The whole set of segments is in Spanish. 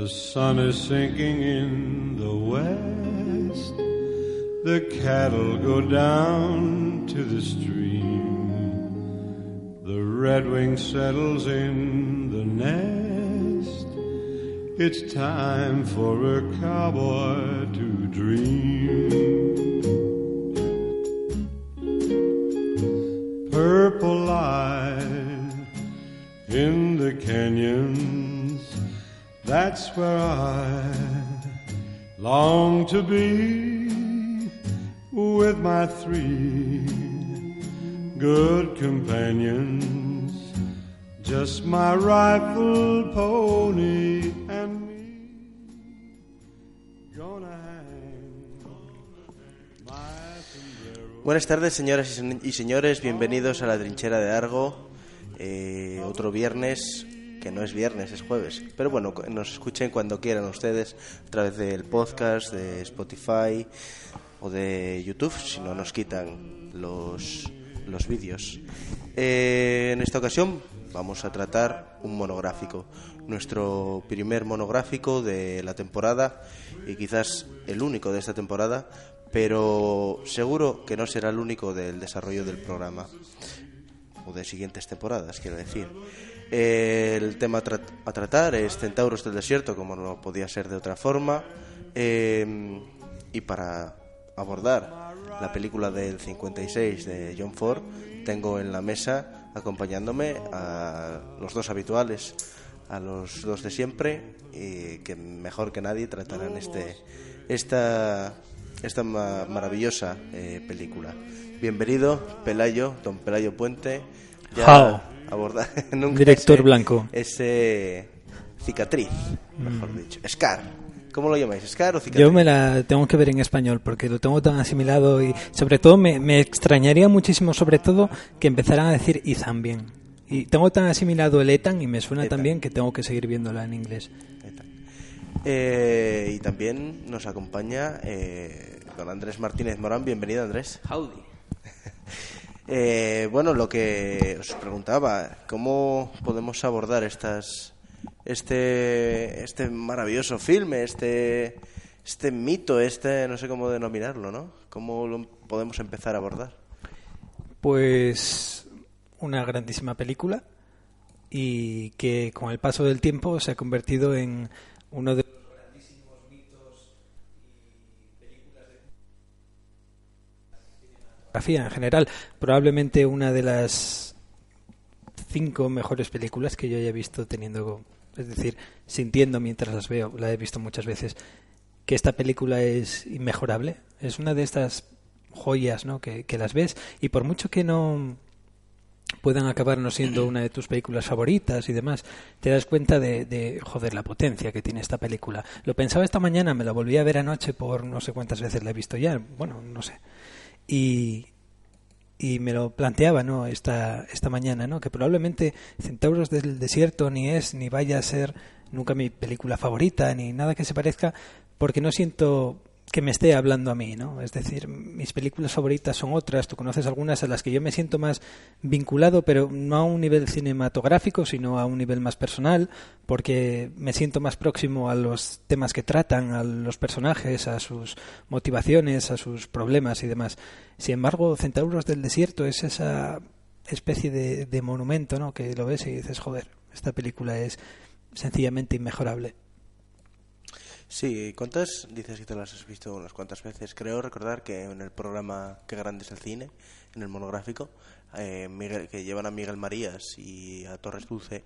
The sun is sinking in the west. The cattle go down to the stream. The redwing settles in the nest. It's time for a cowboy to dream. Purple light in the canyons. That's where I long to be with my three good companions. Just my rifle, pony, and me. Gonna hang my. Buenas tardes, señoras y señores. Bienvenidos a la trinchera de Argo. Eh, otro viernes, que no es viernes, es jueves. Pero bueno, nos escuchen cuando quieran ustedes a través del podcast, de Spotify o de YouTube, si no nos quitan los, los vídeos. Eh, en esta ocasión vamos a tratar un monográfico. Nuestro primer monográfico de la temporada y quizás el único de esta temporada, pero seguro que no será el único del desarrollo del programa o de siguientes temporadas, quiero decir. El tema a, tra- a tratar es Centauros del Desierto, como no podía ser de otra forma. Eh, y para abordar la película del 56 de John Ford, tengo en la mesa acompañándome a los dos habituales, a los dos de siempre, y que mejor que nadie tratarán este, esta, esta ma- maravillosa eh, película. Bienvenido, Pelayo, don Pelayo Puente. Jao. Aborda nunca Director ese- blanco. Ese cicatriz, mejor dicho. Scar. ¿Cómo lo llamáis? ¿Scar o cicatriz? Yo me la tengo que ver en español porque lo tengo tan asimilado y sobre todo me, me extrañaría muchísimo sobre todo que empezaran a decir Ethan bien. Y tengo tan asimilado el Ethan y me suena Ethan. también que tengo que seguir viéndola en inglés. Eh, y también nos acompaña eh, don Andrés Martínez Morán. Bienvenido, Andrés. Howdy. Eh, bueno, lo que os preguntaba, ¿cómo podemos abordar estas, este, este maravilloso filme, este, este mito, este, no sé cómo denominarlo, ¿no? ¿Cómo lo podemos empezar a abordar? Pues una grandísima película y que con el paso del tiempo se ha convertido en uno de los grandísimos mitos y películas de en general, probablemente una de las cinco mejores películas que yo haya visto teniendo, es decir, sintiendo mientras las veo, la he visto muchas veces, que esta película es inmejorable, es una de estas joyas, ¿no? Que, que las ves y por mucho que no puedan acabar no siendo una de tus películas favoritas y demás, te das cuenta de, de, joder, la potencia que tiene esta película. Lo pensaba esta mañana, me la volví a ver anoche por no sé cuántas veces la he visto ya, bueno, no sé. Y, y me lo planteaba, ¿no? Esta, esta mañana, ¿no? Que probablemente Centauros del Desierto ni es ni vaya a ser nunca mi película favorita ni nada que se parezca porque no siento que me esté hablando a mí, ¿no? Es decir, mis películas favoritas son otras, tú conoces algunas a las que yo me siento más vinculado, pero no a un nivel cinematográfico, sino a un nivel más personal, porque me siento más próximo a los temas que tratan, a los personajes, a sus motivaciones, a sus problemas y demás. Sin embargo, Centauros del Desierto es esa especie de, de monumento, ¿no? Que lo ves y dices, joder, esta película es sencillamente inmejorable. Sí, ¿cuántas dices que te las has visto unas cuantas veces? Creo recordar que en el programa Qué grande es el cine, en el monográfico, eh, Miguel, que llevan a Miguel Marías y a Torres Dulce.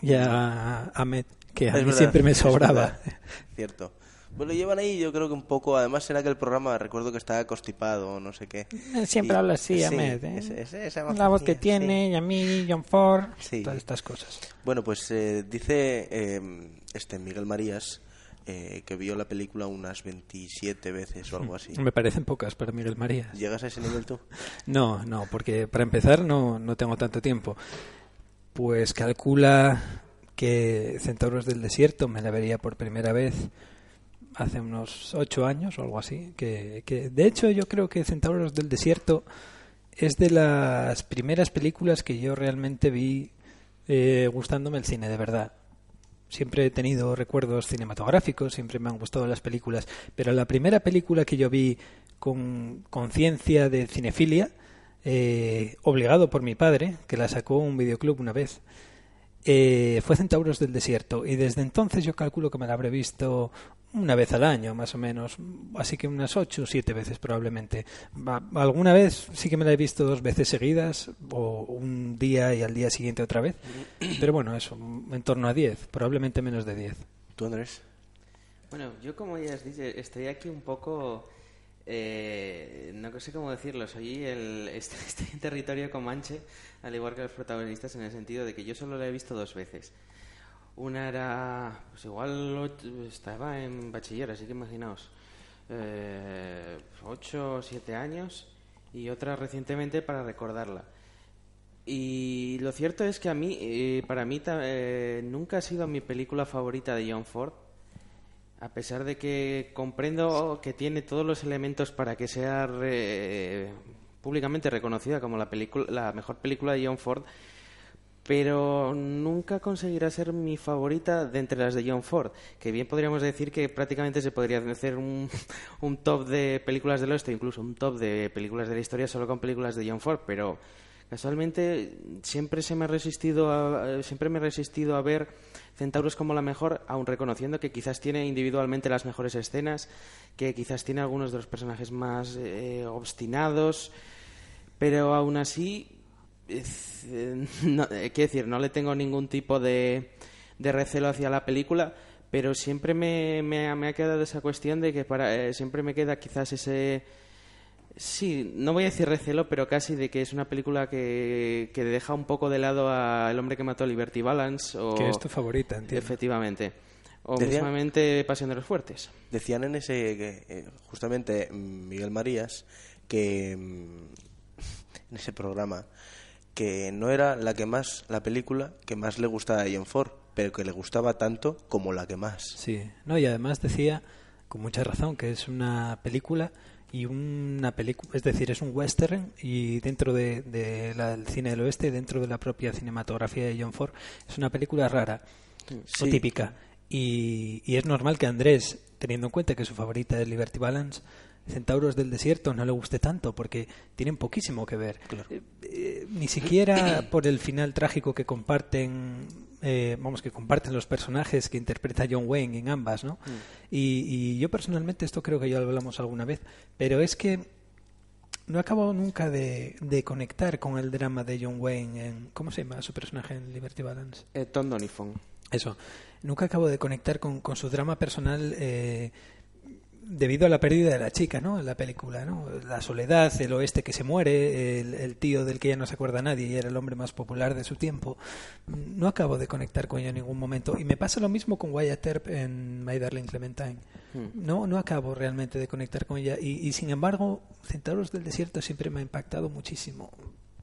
Y a Ahmed, que a mí verdad, siempre me sobraba. Cierto. Pues lo llevan ahí, yo creo que un poco. Además, era que el programa, recuerdo que estaba constipado, no sé qué. Eh, Siempre Y- habla así, sí, Ahmed. ¿eh? ese- ese- esa La voz que sí. tiene, y a mí, John Ford, Sí. todas estas cosas. Bueno, pues eh, dice eh, este Miguel Marías eh, que vio la película unas 27 veces o algo así. Me parecen pocas para Miguel María. ¿Llegas a ese nivel tú? No, no, porque para empezar no, no tengo tanto tiempo. Pues calcula que Centauros del Desierto me la vería por primera vez hace unos ocho años o algo así. Que, que de hecho yo creo que Centauros del Desierto es de las primeras películas que yo realmente vi eh, gustándome el cine de verdad. Siempre he tenido recuerdos cinematográficos, siempre me han gustado las películas, pero la primera película que yo vi con conciencia de cinefilia, eh, obligado por mi padre, que la sacó un videoclub una vez, eh, fue Centauros del Desierto. Y desde entonces yo calculo que me la habré visto una vez al año, más o menos. Así que unas ocho o siete veces probablemente. Alguna vez sí que me la he visto dos veces seguidas, o un día y al día siguiente otra vez. Pero bueno, eso, en torno a diez, probablemente menos de diez. ¿Tú, Andrés? Bueno, yo como ya os dije, estoy aquí un poco... eh, no sé cómo decirlo, soy el, estoy, en territorio comanche, al igual que los protagonistas, en el sentido de que yo solo la he visto dos veces. Una era, pues igual estaba en bachiller, así que imaginaos, eh, ocho o siete años, y otra recientemente para recordarla. Y lo cierto es que a mí, eh, para mí, eh, nunca ha sido mi película favorita de John Ford. A pesar de que comprendo que tiene todos los elementos para que sea re- públicamente reconocida como la, película, la mejor película de John Ford, pero nunca conseguirá ser mi favorita de entre las de John Ford. Que bien podríamos decir que prácticamente se podría hacer un, un top de películas del oeste, incluso un top de películas de la historia solo con películas de John Ford, pero casualmente siempre se me ha resistido a, siempre me he resistido a ver Centauros como la mejor, aun reconociendo que quizás tiene individualmente las mejores escenas, que quizás tiene algunos de los personajes más eh, obstinados, pero aún así eh, no, eh, quiero decir, no le tengo ningún tipo de, de recelo hacia la película, pero siempre me, me me ha quedado esa cuestión de que para, eh, siempre me queda quizás ese... Sí, no voy a decir recelo, pero casi de que es una película que, que deja un poco de lado a El hombre que mató a Liberty Balance. O, Que es tu favorita, entiendo. Efectivamente. O Decía- mismamente Pasión de los Fuertes. Decían en ese, que, eh, justamente mm, Miguel Marías, que mm, en ese programa, que no era la que más, la película que más le gustaba a John Ford, pero que le gustaba tanto como la que más. Sí, no, y además decía, con mucha razón, que es una película y una película, es decir, es un western y dentro de, de la- del cine del oeste, dentro de la propia cinematografía de John Ford, es una película rara o típica. Y, y es normal que Andrés, teniendo en cuenta que su favorita es Liberty Balance, Centauros del Desierto no le guste tanto porque tienen poquísimo que ver. Eh, eh, ni siquiera por el final trágico que comparten, eh, vamos, que comparten los personajes que interpreta John Wayne en ambas, ¿no? Y, y yo personalmente, esto creo que ya lo hablamos alguna vez, pero es que no acabo nunca de, de conectar con el drama de John Wayne en... ¿Cómo se llama su personaje en Liberty Balance? Eh, Tom Donifon. Eso. Nunca acabo de conectar con, con su drama personal eh, debido a la pérdida de la chica, ¿no? En la película, ¿no? La soledad, el oeste que se muere, el, el tío del que ya no se acuerda nadie y era el hombre más popular de su tiempo. No acabo de conectar con ella en ningún momento. Y me pasa lo mismo con Wyatt Earp en My Darling Clementine. No, no acabo realmente de conectar con ella. Y, y sin embargo, Centauros del Desierto siempre me ha impactado muchísimo.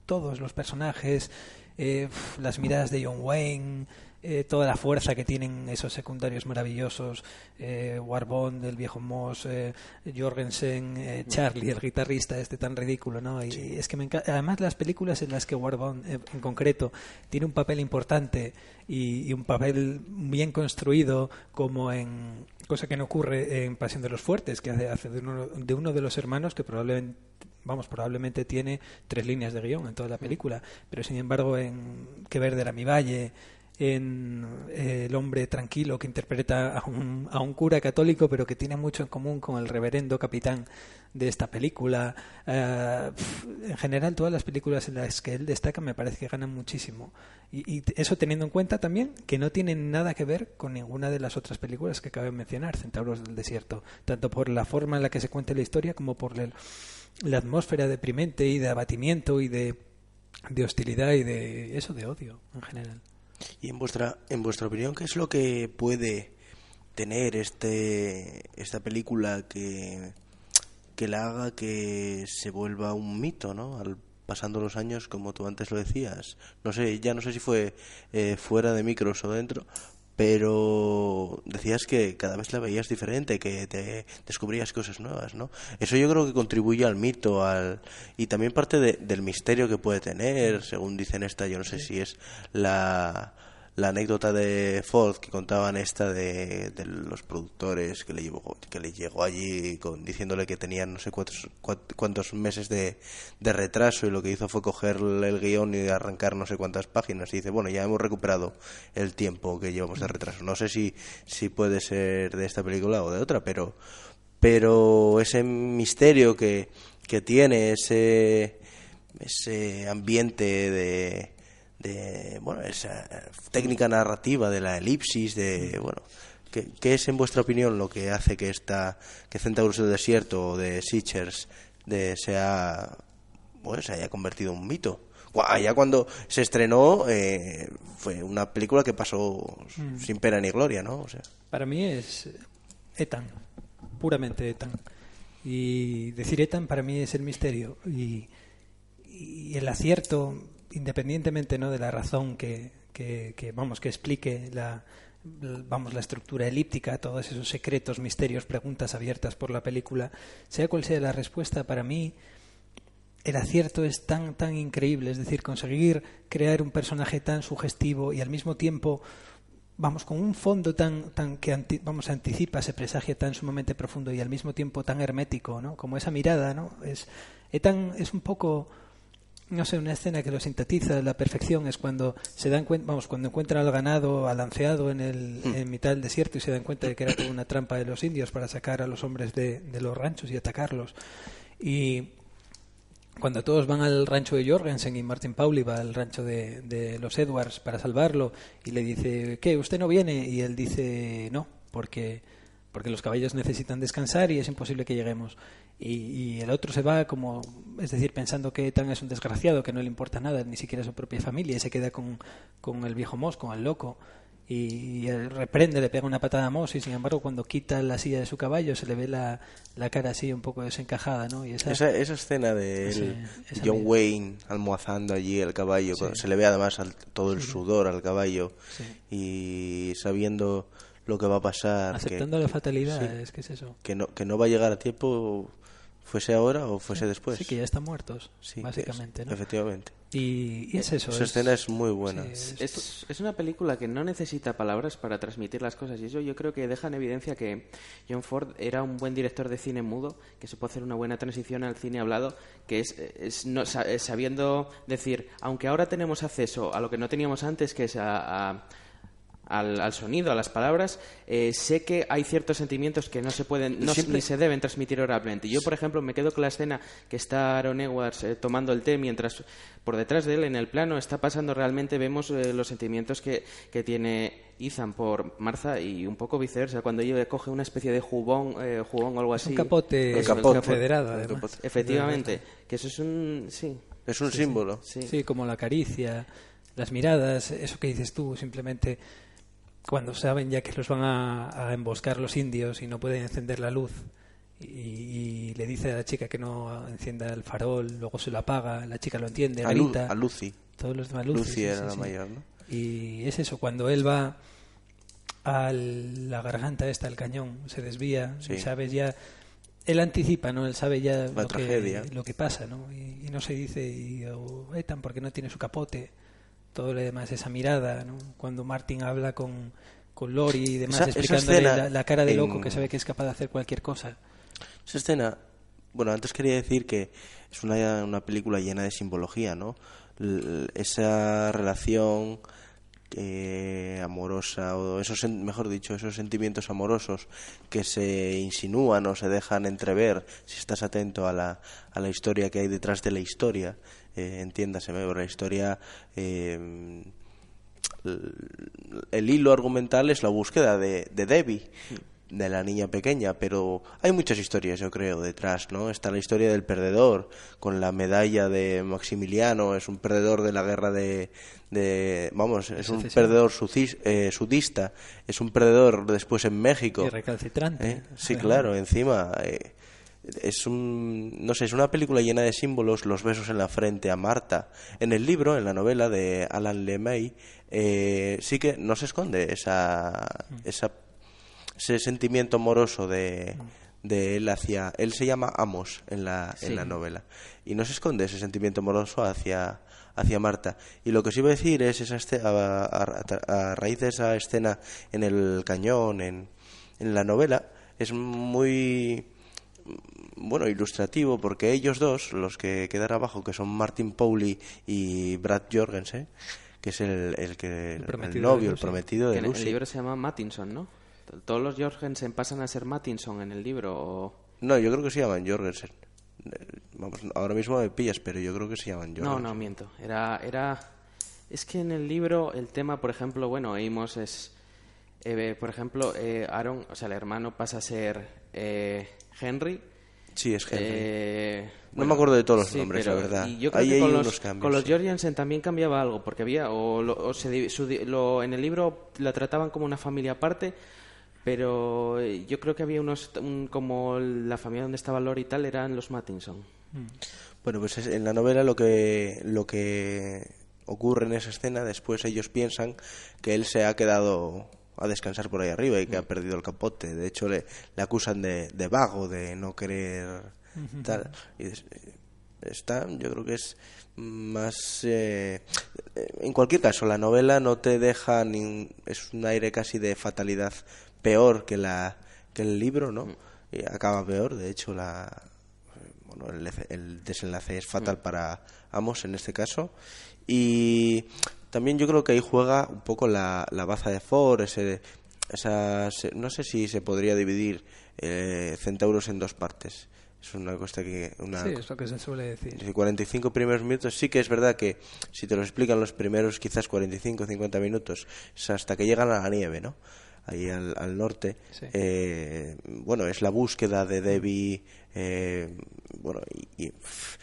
Todos los personajes, eh, las miradas de John Wayne, eh, toda la fuerza que tienen esos secundarios maravillosos, eh, Warbond, el viejo Moss, eh, Jorgensen, eh, Charlie, el guitarrista este tan ridículo, ¿no? Y es que me enca- además las películas en las que Warbond eh, en concreto tiene un papel importante y, y un papel bien construido como en cosa que no ocurre en Pasión de los Fuertes, que hace, hace de, uno, de uno de los hermanos que probablemente vamos, probablemente tiene tres líneas de guion en toda la película, pero sin embargo en Que Verde era mi valle, en eh, El hombre tranquilo que interpreta a un, a un cura católico pero que tiene mucho en común con el reverendo capitán de esta película. Eh, en general, todas las películas en las que él destaca me parece que ganan muchísimo. Y, y, eso teniendo en cuenta también que no tienen nada que ver con ninguna de las otras películas que acabo de mencionar, Centauros del Desierto, tanto por la forma en la que se cuenta la historia como por la atmósfera deprimente y de abatimiento y de hostilidad y de eso, de odio en general. Y en vuestra, en vuestra opinión, ¿qué es lo que puede tener este, esta película que que la haga que se vuelva un mito, ¿no? Al pasando los años, como tú antes lo decías. No sé, ya no sé si fue eh, fuera de micros o dentro, pero decías que cada vez la veías diferente, que te descubrías cosas nuevas, ¿no? Eso yo creo que contribuye al mito, al y también parte de, del misterio que puede tener, según dicen esta, yo no sé si es la la anécdota de Ford que contaban esta de, de los productores que le, llevó, que le llegó allí con, diciéndole que tenían no sé cuántos, cuántos meses de, de, retraso y lo que hizo fue coger el guion y arrancar no sé cuántas páginas y dice, bueno, ya hemos recuperado el tiempo que llevamos de retraso. No sé si, si puede ser de esta película o de otra, pero, pero ese misterio que, que tiene, ese, ese ambiente de de bueno esa técnica narrativa de la elipsis de bueno ¿qué, qué es en vuestra opinión lo que hace que esta que Centauros del Desierto o de Sitchers de sea bueno se haya convertido en un mito ya cuando se estrenó eh, fue una película que pasó mm. sin pena ni gloria no o sea. Para mí es Ethan puramente Ethan. Y decir Ethan para mí es el misterio. Y, y el acierto independientemente no de la razón que, que, vamos que explique la vamos la estructura elíptica todos esos secretos misterios preguntas abiertas por la película sea cual sea la respuesta para mí el acierto es tan tan increíble. Es decir conseguir crear un personaje tan sugestivo y al mismo tiempo vamos con un fondo tan tan que anti, vamos anticipa se presagia tan sumamente profundo y al mismo tiempo tan hermético no como esa mirada no es es tan es un poco no sé, una escena que lo sintetiza a la perfección es cuando se dan cuenta, vamos, cuando encuentran al ganado alanceado en, el, mm. en mitad del desierto y se dan cuenta de que era toda una trampa de los indios para sacar a los hombres de, de los ranchos y atacarlos. Y cuando todos van al rancho de Jorgensen y Martin Pauli va al rancho de, de los Edwards para salvarlo y le dice, ¿qué? ¿Usted no viene? Y él dice, no, porque porque los caballos necesitan descansar y es imposible que lleguemos y, y, el otro se va como, es decir, pensando que Tan es un desgraciado, que no le importa nada, ni siquiera su propia familia, y se queda con, con el viejo Moss, con el loco, y, y reprende, le pega una patada a Moss, y sin embargo cuando quita la silla de su caballo se le ve la, la cara así un poco desencajada, ¿no? Y esa, esa, esa escena de ese, John Wayne almohazando allí el caballo, sí. se le ve además al, todo el sudor al caballo, y sabiendo lo que va a pasar. Aceptando que, la fatalidad, es que es eso. Que no, que no va a llegar a tiempo fuese ahora o fuese después. Sí, que ya están muertos, sí, básicamente. Es, ¿no? Efectivamente. Y, y, es eso. Esa es, escena es muy buena. Sí, es, es, es, una película que no necesita palabras para transmitir las cosas y eso yo creo que deja en evidencia que John Ford era un buen director de cine mudo, que se puede hacer una buena transición al cine hablado, que es, es no, sabiendo decir, aunque ahora tenemos acceso a lo que no teníamos antes, que es a, a al, al, sonido, a las palabras, eh, sé que hay ciertos sentimientos que no se pueden, no, Siempre... ni se deben transmitir oralmente. Yo, por ejemplo, me quedo con la escena que está Aaron Edwards eh, tomando el té mientras por detrás de él, en el plano, está pasando realmente, vemos eh, los sentimientos que, que, tiene Ethan por Martha y un poco viceversa, cuando ella coge una especie de jubón, eh, jubón o algo así. Un capote, el capote federado, además. Efectivamente, que eso es un... Sí. Es un sí, símbolo. Sí. sí, como la caricia, las miradas, eso que dices tú, simplemente cuando saben ya que los van a, a, emboscar los indios y no pueden encender la luz y, y, le dice a la chica que no encienda el farol, luego se lo apaga, la chica lo entiende, a. Lu, a Lucy. Todos los demás Lucy. Lucy era sí, la sí. mayor, ¿no? Y es eso, cuando él va a la garganta esta, el cañón, se desvía, y sabes ya... Él anticipa, ¿no? Él sabe ya la lo tragedia. que, lo que pasa, ¿no? Y, y no se dice, y, oh, Ethan, porque no tiene su capote todo lo demás, esa mirada, ¿no? Cuando Martin habla con, con Lori y demás, esa, explicándole esa la, la, cara de loco en... que sabe que es capaz de hacer cualquier cosa. Esa escena, bueno, antes quería decir que es una, una película llena de simbología, ¿no? L esa relación eh, amorosa o esos mejor dicho esos sentimientos amorosos que se insinúan o se dejan entrever si estás atento a la, a la historia que hay detrás de la historia eh, entiéndaseme por la historia eh, el, hilo argumental es la búsqueda de, de Debbie, de la niña pequeña, pero hay muchas historias, yo creo, detrás, ¿no? Está la historia del perdedor, con la medalla de Maximiliano, es un perdedor de la guerra de... de vamos, es un perdedor eh, sudista, es un perdedor después en México. Y recalcitrante. ¿Eh? Sí, claro, encima eh, es un no sé, es una película llena de símbolos, los besos en la frente a Marta. En el libro, en la novela de Alan Lemay, eh, sí que no se esconde esa, esa ese sentimiento amoroso de, de él hacia él se llama Amos en la en la novela. Y no se esconde ese sentimiento amoroso hacia hacia Marta. Y lo que os iba a decir es esa este- a, a- a raíz de esa escena en el cañón en, en la novela es muy bueno, ilustrativo, porque ellos dos, los que quedan abajo, que son Martin Pauli y Brad Jorgensen, que es el, el que el, prometido de novio, el Lucy. prometido de en el Lucy. libro se llama Mattinson, ¿no? Todos los Jorgensen pasan a ser Mattinson en el libro o... No, yo creo que se llaman Jorgensen. Vamos, ahora mismo me pillas, pero yo creo que se llaman Jorgensen. No, no, miento. Era, era... Es que en el libro el tema, por ejemplo, bueno, Amos es... eh, por ejemplo, eh, Aaron, o sea, el hermano pasa a ser eh, Henry. Sí, es Henry. Eh, No me acuerdo de todos los sí, nombres, pero- la verdad. Y yo creo Ahí que hay con unos los, cambios, con los sí. Jorgensen también cambiaba algo, porque había, o, lo- o se su lo- en el libro la trataban como una familia aparte, pero eh, yo creo que había unos, un- como la familia donde estaba Lori y tal, eran los Mattinson. Bueno, pues es- en la novela lo que, lo que ocurre en esa escena, después ellos piensan que él se ha quedado a descansar por ahí arriba y que ha perdido el capote. De hecho, le, le acusan de, de vago, de no querer tal. Y está, yo creo que es más... eh, en cualquier caso, la novela no te deja... ni- es un aire casi de fatalidad peor que, la, que el libro, ¿no? Y acaba peor, de hecho, la, bueno, el, el desenlace es fatal para Amos en este caso. Y también yo creo que ahí juega un poco la, la baza de Ford, ese, esa, no sé si se podría dividir eh, Centauros en dos partes. Es una cosa que... Una, Sí, es lo que se suele decir. los 45 primeros minutos sí que es verdad que si te lo explican los primeros quizás 45 50 minutos es hasta que llegan a la nieve no ahí al, al norte Sí. eh, bueno es la búsqueda de Debbie eh, bueno y, y, pff,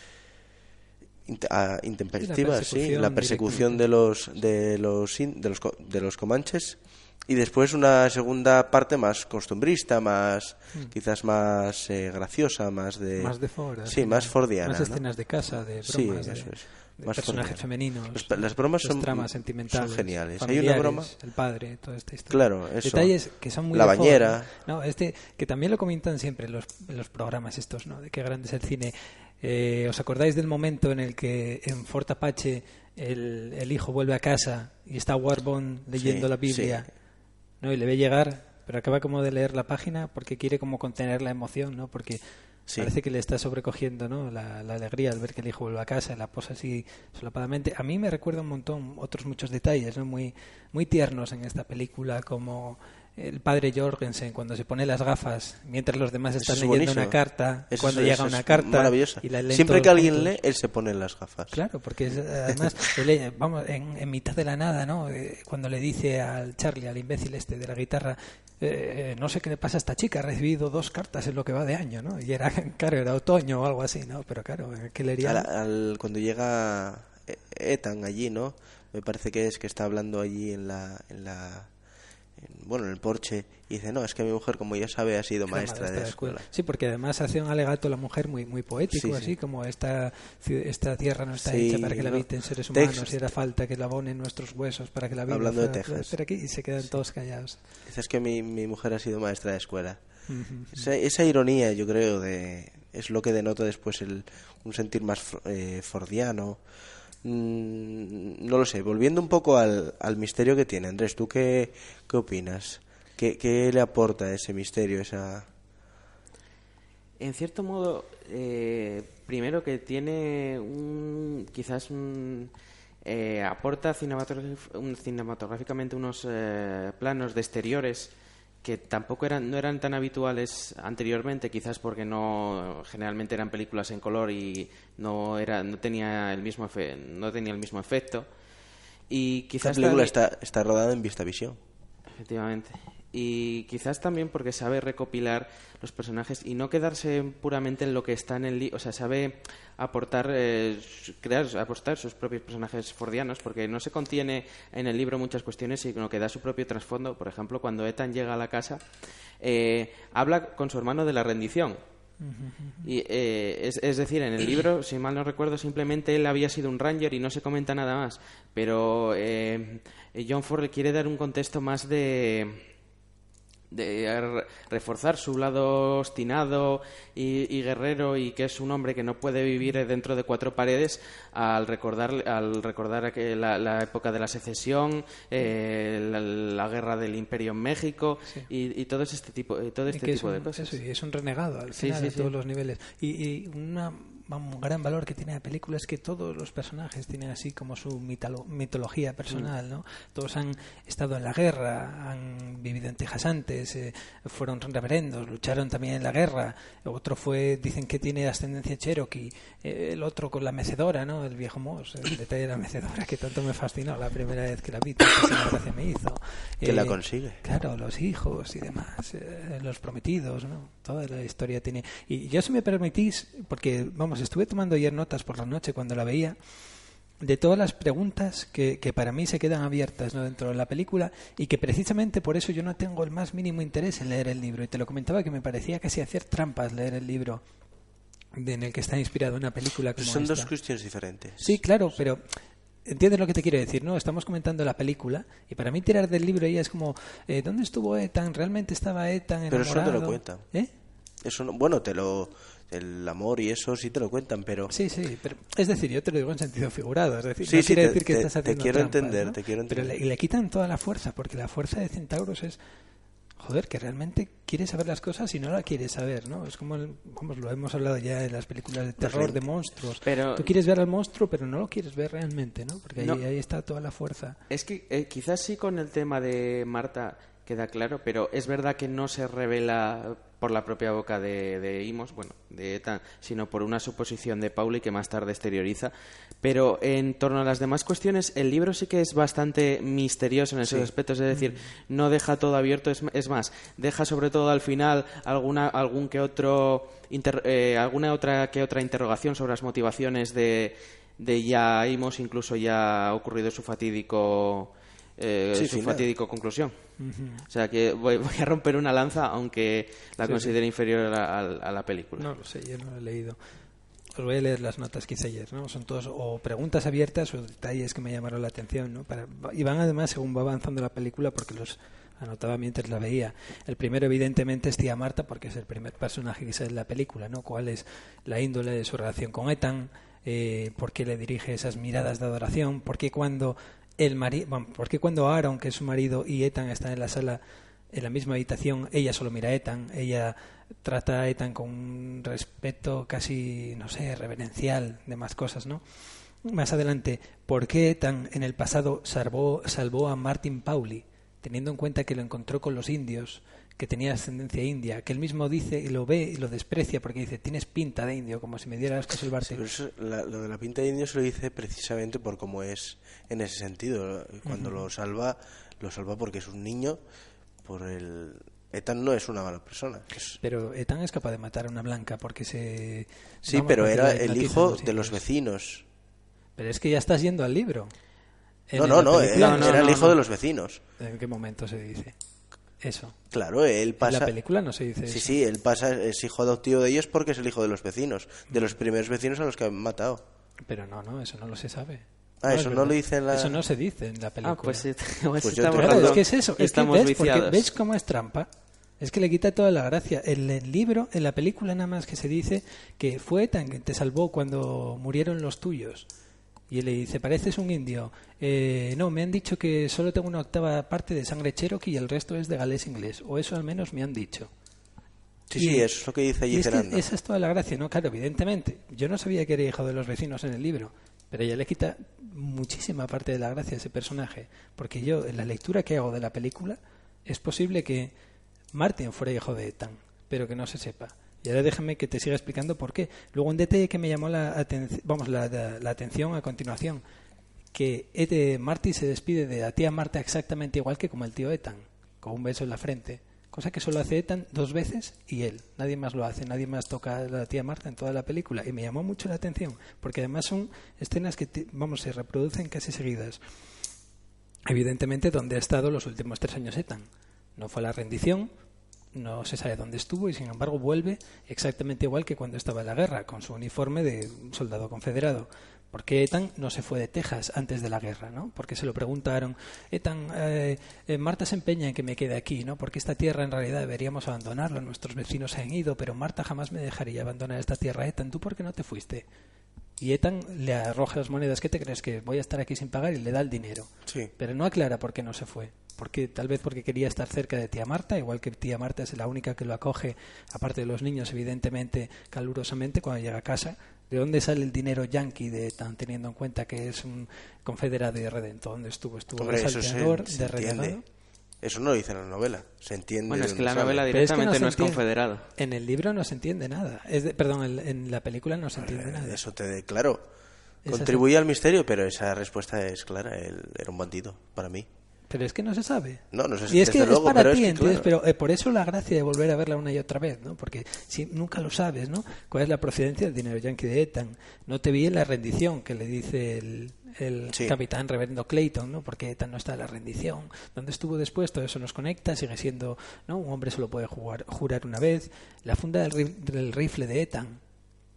intempestiva sí la persecución de los de los in- de los de los comanches y después una segunda parte más costumbrista más quizás más eh, graciosa más de. Más de Ford. sí más fordiana Más ¿no? escenas de casa, de Sí, bromas, de, eso es. de Más personajes fordiana. femeninos. Los las bromas son- tramas sentimentales. son geniales. Hay una broma- El padre, toda esta historia. Claro, eso. Detalles que son muy La de bañera. ¿no? No, este, que también lo comentan siempre los, los programas estos, ¿no? De qué grande es el cine. Eh, ¿Os acordáis del momento en el que en Fort Apache el, el hijo vuelve a casa y está Warbon leyendo Sí, la Biblia? sí. ¿no? Y le ve llegar, pero acaba como de leer la página porque quiere como contener la emoción, ¿no? Porque Sí. parece que le está sobrecogiendo, ¿no? La, la alegría al ver que el hijo vuelve a casa y la posa así solapadamente. A mí me recuerda un montón otros muchos detalles, ¿no? Muy, muy tiernos en esta película, como el padre Jorgensen cuando se pone las gafas mientras los demás están es leyendo buenísimo. una carta, Eso cuando llega una carta maravillosa. y la siempre que alguien juntos. lee él se pone las gafas Claro, porque es, además, él, vamos, en, en mitad de la nada, ¿no? Eh, cuando le dice al Charlie, al imbécil este de la guitarra, eh, eh, no sé qué le pasa a esta chica, ha recibido dos cartas en lo que va de año, ¿no? Y era, claro, era otoño o algo así, ¿no? Pero claro, ¿qué leería? Al- al- cuando llega eh, Ethan allí no me parece que es que está hablando allí en la en la en- bueno en el porche y dice no es que mi mujer como ya sabe ha sido Era maestra de escuela Sí, porque además hace un alegato la mujer muy muy poético, Sí, así sí. como esta, esta tierra no está Sí, hecha para que la habiten seres humanos y era falta que la abonen nuestros huesos para que la vida Hablando de fuera- Texas. fuera aquí y se quedan todos callados. dice es que mi, mi mujer ha sido maestra de escuela Ujú. esa, esa ironía yo creo de es lo que denota después el un sentir más eh, fordiano Mm, no lo sé volviendo un poco al, al misterio que tiene Andrés tú qué, qué opinas ¿Qué, qué le aporta ese misterio esa En cierto modo, eh, primero que tiene un, quizás eh, aporta cinematográficamente unos eh, planos de exteriores que tampoco eran no eran tan habituales anteriormente quizás porque no generalmente eran películas en color y no era no tenía el mismo efe- no tenía el mismo efecto y Esta quizás película también- está, está rodada en Vistavisión. Efectivamente. Y quizás también porque sabe recopilar los personajes y no quedarse puramente en lo que está en el libro. O sea, sabe aportar, eh, crear, apostar sus propios personajes fordianos, porque no se contiene en el libro muchas cuestiones, sino que da su propio trasfondo. Por ejemplo, cuando Ethan llega a la casa, eh, habla con su hermano de la rendición. Y, eh, es, es decir, en el libro, si mal no recuerdo, simplemente él había sido un ranger y no se comenta nada más. Pero eh, John Ford quiere dar un contexto más de de re- reforzar su lado obstinado y, y guerrero y que es un hombre que no puede vivir dentro de cuatro paredes al recordar al recordar la, la época de la secesión eh, la, la guerra del imperio en México y, y todo este tipo y todo este es tipo de cosas eso, y es un renegado al final sí, a sí. todos los niveles. Y, y una- un gran valor que tiene la película es que todos los personajes tienen así como su mitología personal, Mm. ¿no? Todos han estado en la guerra, han vivido en Texas antes, eh, fueron reverendos, lucharon también en la guerra. Otro fue, dicen que tiene ascendencia cherokee, eh, el otro con la mecedora, ¿no? El viejo Moss, el detalle de la mecedora que tanto me fascinó la primera vez que la vi, tantísima gracia me hizo. Que la Eh, consigue. Claro, los hijos y demás, eh, los prometidos, ¿no? Toda la historia tiene. Y yo, si me permitís, porque, vamos, estuve tomando ayer notas por la noche cuando la veía, de todas las preguntas que, que para mí se quedan abiertas ¿no? dentro de la película y que precisamente por eso yo no tengo el más mínimo interés en leer el libro. Y te lo comentaba que me parecía casi hacer trampas leer el libro de- en el que está inspirado una película como Son dos cuestiones diferentes. Sí, claro, pero entiendes lo que te quiero decir, ¿no? Estamos comentando la película y para mí tirar del libro ella es como, eh, ¿dónde estuvo Ethan? ¿Realmente estaba Ethan Pero eso no te lo enamorado? cuentan. ¿Eh? Eso no- bueno, te lo el amor y eso sí te lo cuentan, pero Sí, sí, pero es decir, yo te lo digo en sentido figurado, es decir, Sí, no sí, quiere te- decir que te- estás te haciendo quiero trampas, entender, ¿no? te quiero Pero le, entender. y le quitan toda la fuerza, porque la fuerza de Centauros es joder, que realmente quiere saber las cosas y no la quiere saber, ¿no? Es como, el- vamos, lo hemos hablado ya en las películas de terror, de monstruos. Pero- Tú quieres ver al monstruo, pero no lo quieres ver realmente, ¿no? Porque ahí, No. ahí está toda la fuerza. Es que eh, quizás sí con el tema de Marta queda claro, pero es verdad que no se revela por la propia boca de, de Imos, bueno, de ETA, sino por una suposición de Pauli que más tarde exterioriza. Pero en torno a las demás cuestiones, el libro sí que es bastante misterioso en esos aspectos, es decir, no deja todo abierto, es, es más, deja sobre todo al final alguna, algún que otro, inter- eh, alguna otra que otra interrogación sobre las motivaciones de, de ya Imos, incluso ya ha ocurrido su fatídico eh, Sí, su final. fatídico conclusión. O sea que voy, voy a romper una lanza, aunque la Sí, considere inferior a la, a a la película. No lo sé, yo no lo he leído. Os voy a leer las notas que hice ayer, ¿no? Son todos o preguntas abiertas o detalles que me llamaron la atención, ¿no? Para, y van además según va avanzando la película porque los anotaba mientras la veía. El primero, evidentemente, es tía Marta porque es el primer personaje que sale en la película, ¿no? ¿Cuál es la índole de su relación con Ethan? Eh, ¿Por qué le dirige esas miradas de adoración? ¿Por qué cuando el marido, bueno, ¿por qué cuando Aaron, que es su marido, y Ethan están en la sala en la misma habitación, ella solo mira a Ethan, ella trata a Ethan con un respeto casi, no sé, reverencial de más cosas, ¿no? Más adelante, ¿por qué Ethan en el pasado salvó, salvó a Martin Pauli, teniendo en cuenta que lo encontró con los indios, que tenía ascendencia india, que él mismo dice y lo ve y lo desprecia porque dice, tienes pinta de indio, como si me dieras que Sí, salvarte. pero eso- la- lo de la pinta de indio se lo dice precisamente por cómo es en ese sentido. Cuando lo salva, lo salva porque es un niño, por el... Ethan no es una mala persona. es- Pero Ethan es capaz de matar a una blanca porque se... Sí, vamos, pero era el hijo de los vecinos. Pero es que ya estás yendo al libro. No, no, no, película era, no, era el no, hijo no. de los vecinos. ¿En qué momento se dice eso? Claro, él En pasa... la película no se dice Sí, eso. sí, él pasa, es hijo adoptivo de ellos porque es el hijo de los vecinos, de los primeros vecinos a los que han matado. Pero no, no, eso no lo se sabe. Ah, es eso no lo dice en la- Eso no se dice en la película. Ah, pues, Pues pues yo estamos Claro, es que es eso. Es que estamos ves, porque viciados. ves cómo es trampa. Es que le quita toda la gracia. En el libro, en la película nada más que se dice que fue tan que te salvó cuando murieron los tuyos. Y él le dice, pareces un indio. Eh, no, me han dicho que solo tengo una octava parte de sangre cherokee y el resto es de galés inglés. O eso al menos me han dicho. Sí, Y- sí, eso es lo que dice Y allí es que Fernando. esa es toda la gracia, ¿no? Claro, evidentemente. Yo no sabía que era hijo de los vecinos en el libro. Pero ella le quita muchísima parte de la gracia a ese personaje. Porque yo, en la lectura que hago de la película, es posible que Martin fuera hijo de Ethan, pero que no se sepa. Y ahora déjame que te siga explicando por qué. Luego un detalle que me llamó la, aten- vamos, la, atención a continuación, que Ed- Marty se despide de la tía Marta exactamente igual que como el tío Ethan, con un beso en la frente. Cosa que solo hace Ethan dos veces y él. Nadie más lo hace, nadie más toca a la tía Marta en toda la película. Y me llamó mucho la atención, porque además son escenas que, vamos, se reproducen casi seguidas. Evidentemente, donde ha estado los últimos tres años Ethan. No fue la rendición, no se sabe dónde estuvo y sin embargo vuelve exactamente igual que cuando estaba en la guerra, con su uniforme de soldado confederado. ¿Por qué Ethan no se fue de Texas antes de la guerra? ¿no? Porque se lo preguntaron, Ethan, eh, eh, Marta se empeña en que me quede aquí, ¿no? porque esta tierra en realidad deberíamos abandonarla, nuestros vecinos se han ido, pero Marta jamás me dejaría abandonar esta tierra. Ethan, ¿tú por qué no te fuiste? Y Ethan le arroja las monedas, ¿qué te crees? Que voy a estar aquí sin pagar y le da el dinero. Sí. Pero no aclara por qué no se fue. Porque tal vez porque quería estar cerca de tía Marta, igual que tía Marta es la única que lo acoge, aparte de los niños, evidentemente, calurosamente cuando llega a casa. ¿De dónde sale el dinero yankee de tan teniendo en cuenta que es un confederado y redentor? ¿Dónde estuvo? Estuvo Hombre, de se, salteador, se de entiende. Eso no lo dice en la novela. Se entiende. Bueno, es que la sale. novela Pero es que no directamente se no es entiende. confederado. En el libro no se entiende nada. Es de- perdón, en, en la película no se entiende nada. Eso te claro. Esa Contribuye al misterio, pero esa respuesta es clara. Él era un bandido, para mí. Pero es que no se sabe. No, no sé si Y es desde que luego, es para pero ti, es que, ¿entiendes? claro. Pero eh, por eso la gracia de volver a verla una y otra vez, ¿no? Porque si nunca lo sabes, ¿no? ¿Cuál es la procedencia del dinero yankee de Ethan? No te vi en la rendición que le dice el, el Sí. capitán reverendo Clayton, ¿no? Porque Ethan no está en la rendición. ¿Dónde estuvo después? Todo eso nos conecta, sigue siendo, ¿no? Un hombre solo puede jugar, jurar una vez. La funda del, del rifle de Ethan,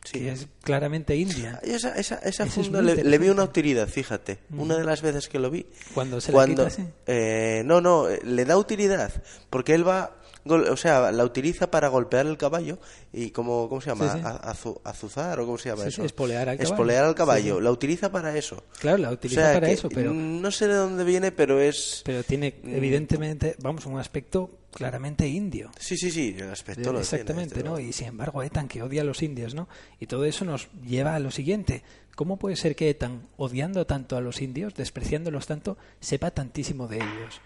Sí. que es claramente india. Y Esa, esa, esa Eso es funda muy le, le vi una utilidad, fíjate. Una de las veces que lo vi. Cuando se cuando, la quita, sí. eh, no, no, eh, le da utilidad. Porque él va. O sea, la utiliza para golpear el caballo y como, ¿cómo se llama? Sí, sí. Azu- azuzar o cómo se llama Sí, eso. espolear al caballo. Espolear al caballo. La utiliza para eso. Claro, la O utiliza sea, para eso, pero... No sé de dónde viene, pero es. Pero tiene, Mm. evidentemente, vamos, un aspecto claramente indio. Sí, sí, sí, el aspecto lo tiene, Exactamente, desde ¿no? Y sin embargo, Ethan, que odia a los indios, ¿no? Y todo eso nos lleva a lo siguiente. ¿Cómo puede ser que Ethan, odiando tanto a los indios, despreciándolos tanto, sepa tantísimo de ellos?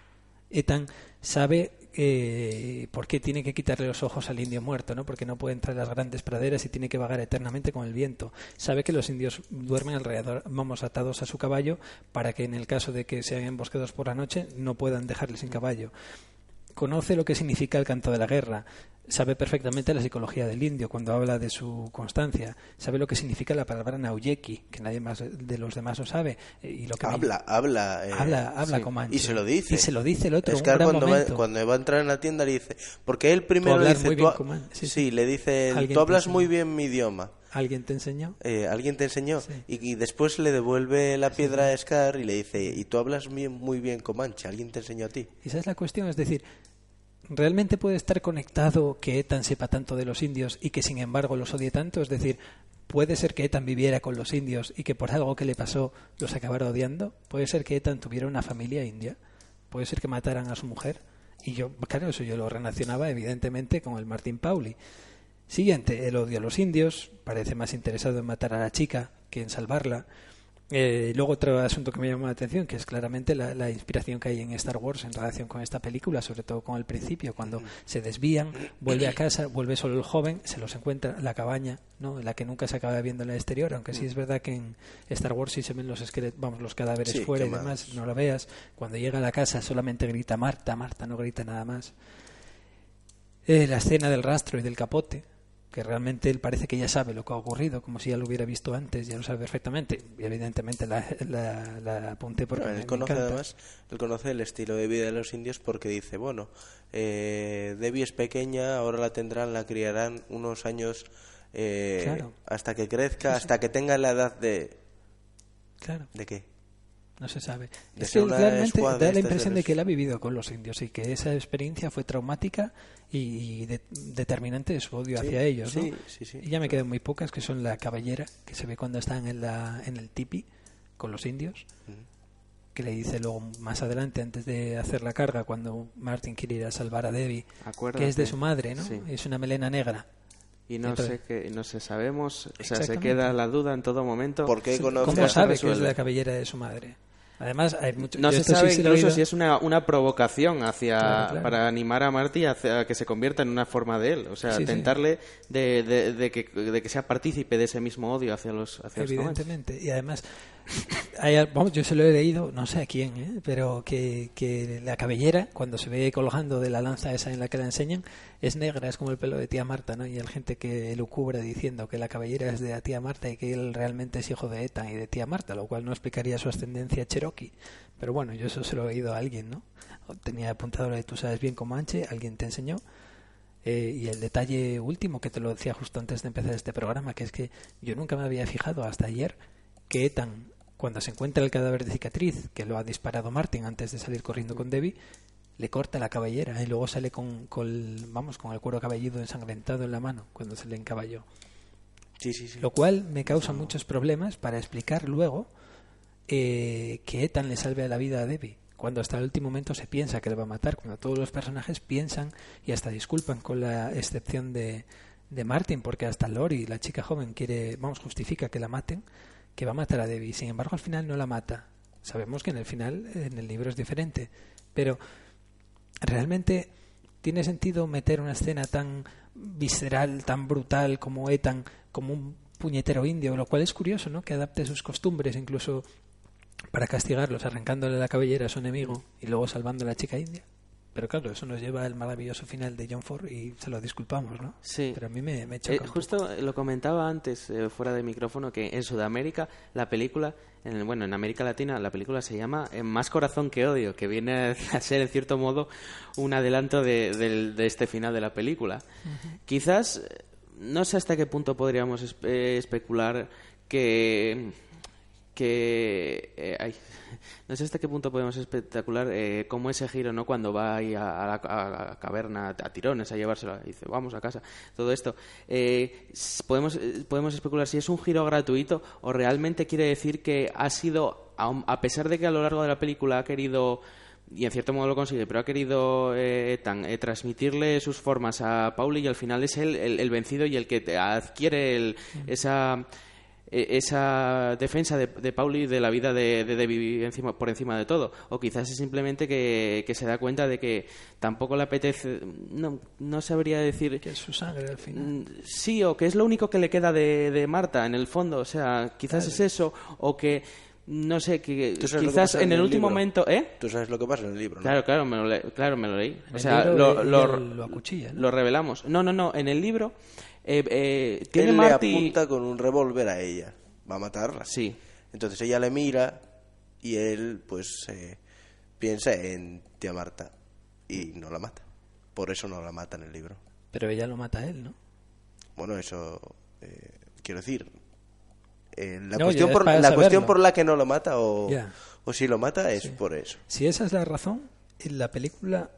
Ethan sabe eh, por qué tiene que quitarle los ojos al indio muerto, ¿no? Porque no puede entrar en las grandes praderas y tiene que vagar eternamente con el viento. Sabe que los indios duermen alrededor, vamos, atados a su caballo para que en el caso de que sean emboscados por la noche no puedan dejarle sin caballo conoce lo que significa el canto de la guerra, sabe perfectamente la psicología del indio cuando habla de su constancia, sabe lo que significa la palabra nauyeki, que nadie más de los demás lo sabe, eh, y lo que me- Habla, habla. eh, habla, habla sí. Comanche. Y se lo dice. Y se lo dice el otro, un Scar gran cuando va, cuando va a entrar en la tienda le dice, porque él primero le dice, tú bien sí, sí, le dice, tú hablas muy bien mi idioma. ¿Alguien te enseñó? Eh, alguien te enseñó Sí. y, y después le devuelve la piedra a Scar y le dice y tú hablas bien- muy bien Comanche alguien te enseñó a ti Esa es la cuestión, es decir, ¿realmente puede estar conectado que Ethan sepa tanto de los indios y que sin embargo los odie tanto? Es decir, ¿puede ser que Ethan viviera con los indios y que por algo que le pasó los acabara odiando? ¿Puede ser que Ethan tuviera una familia india? ¿Puede ser que mataran a su mujer? Y yo, claro, eso yo lo relacionaba evidentemente con el Martín Pauli. Siguiente, el odio a los indios, parece más interesado en matar a la chica que en salvarla. Eh, luego otro asunto que me llamó la atención, que es claramente la, la inspiración que hay en Star Wars en relación con esta película, sobre todo con el principio, cuando se desvían, vuelve a casa, vuelve solo el joven, se los encuentra la cabaña, ¿no? la que nunca se acaba viendo en el exterior, aunque sí es verdad que en Star Wars sí se ven los esqueletos, vamos, los cadáveres Sí, fuera y demás, no lo veas. Cuando llega a la casa solamente grita Marta, Marta, no grita nada más. Eh, la escena del rastro y del capote, que realmente él parece que ya sabe lo que ha ocurrido, como si ya lo hubiera visto antes, ya lo sabe perfectamente. Y evidentemente la, la, la apunté porque me- él me conoce encanta. además él conoce el estilo de vida de los indios porque dice bueno eh, Debbie es pequeña ahora la tendrán la criarán unos años eh, Claro. hasta que crezca hasta que tenga la edad de Claro, de qué no se sabe. De es que realmente da la impresión de que él ha vivido con los indios y que esa experiencia fue traumática y de- determinante de su odio Sí, hacia ellos. ¿no? sí, sí, sí. Y ya me quedan muy pocas, que son la cabellera, que se ve cuando están en, la, en el tipi con los indios. que le dice luego más adelante, antes de hacer la carga, cuando Martin quiere ir a salvar a Debbie, Acuérdate. que es de su madre, ¿no? Sí. Es una melena negra. Y no Entonces- sé qué, no sé, sabemos, o sea, se queda la duda en todo momento. ¿Por qué conoce ¿Cómo sabe que es la cabellera de su madre? Además, hay mucho... No se sí sabe incluso si es una, una provocación hacia Claro, claro. para animar a Marty hacia que se convierta en una forma de él, o sea, Sí, sí. tentarle de, de- de que, de que sea partícipe de ese mismo odio hacia los hacia los. Evidentemente. Y además, hay vamos, yo se lo he leído, no sé a quién, ¿eh? pero que, la cabellera, cuando se ve colgando de la lanza esa en la que la enseñan, es negra, es como el pelo de tía Marta, ¿no? Y hay gente que lucubra diciendo que la cabellera es de la tía Marta y que él realmente es hijo de Ethan y de tía Marta, lo cual no explicaría su ascendencia cherokee. Pero bueno, yo eso se lo he oído a alguien, ¿no? Tenía apuntado lo de tú sabes bien Comanche, alguien te enseñó. Eh, y el detalle último que te lo decía justo antes de empezar este programa, que es que yo nunca me había fijado hasta ayer que Ethan, cuando se encuentra el cadáver de cicatriz, que lo ha disparado Martin antes de salir corriendo con Debbie, le corta la cabellera y luego sale con, con el, vamos, con el cuero cabelludo ensangrentado en la mano cuando se le encaballó. Sí, sí, sí. Lo cual me causa muchos problemas para explicar luego eh, que Ethan le salve la vida a Debbie. Cuando hasta el último momento se piensa que le va a matar, cuando todos los personajes piensan y hasta disculpan con la excepción de, de Martin, porque hasta Lori, la chica joven, quiere, vamos, justifica que la maten, que va a matar a Debbie. Sin embargo, al final no la mata. Sabemos que en el final, en el libro es diferente, pero realmente tiene sentido meter una escena tan visceral, tan brutal como Ethan, como un puñetero indio, lo cual es curioso, ¿no? Que adapte sus costumbres, incluso para castigarlos, arrancándole la cabellera a su enemigo y luego salvando a la chica india. Pero claro, eso nos lleva al maravilloso final de John Ford y se lo disculpamos, ¿no? Sí. Pero a mí me, me choca. Eh, poco. justo lo comentaba antes eh, fuera de micrófono que en Sudamérica la película, en bueno, en América Latina la película se llama eh, Más corazón que odio, que viene a ser en cierto modo un adelanto de, del- de este final de la película. Quizás, eh, no sé hasta qué punto podríamos espe- eh, especular que que eh, ay, no sé hasta qué punto podemos espectacular eh, cómo ese giro no cuando va ahí a, a la a la caverna a tirones a llevárselo y dice vamos a casa todo esto. Eh, podemos eh, podemos especular si es un giro gratuito o realmente quiere decir que ha sido a pesar de que a lo largo de la película ha querido y en cierto modo lo consigue, pero ha querido eh, Ethan, eh, transmitirle sus formas a Pauli y al final es él el, el vencido y el que adquiere el- esa eh, esa defensa de, de Pauli de la vida de, de Debbie encima, por encima de todo. O quizás es simplemente que, que se da cuenta de que tampoco le apetece. No, no sabría decir. Que es su sangre al final. Mm, Sí, o que es lo único que le queda de, de Marta en el fondo. O sea, quizás es eso. O que. No sé, que ¿Tú sabes lo que quizás en el último libro? momento. ¿Eh? Tú sabes lo que pasa en el libro, ¿no? Claro, claro, me lo, le- claro, me lo leí. O sea, lo, lo, lo acuchilla, ¿no? lo revelamos. No, no, no. En el libro. Eh, eh, tiene Él Marty. le apunta con un revólver a ella. Va a matarla. Sí. Entonces ella le mira y él, pues, eh, piensa en tía Marta y no la mata. Por eso no la mata en el libro. Pero ella lo mata a él, ¿no? Bueno, eso eh, quiero decir. eh, la No, cuestión, por, la cuestión por la que no lo mata o, o si lo mata es Sí. por eso. Si esa es la razón, en la película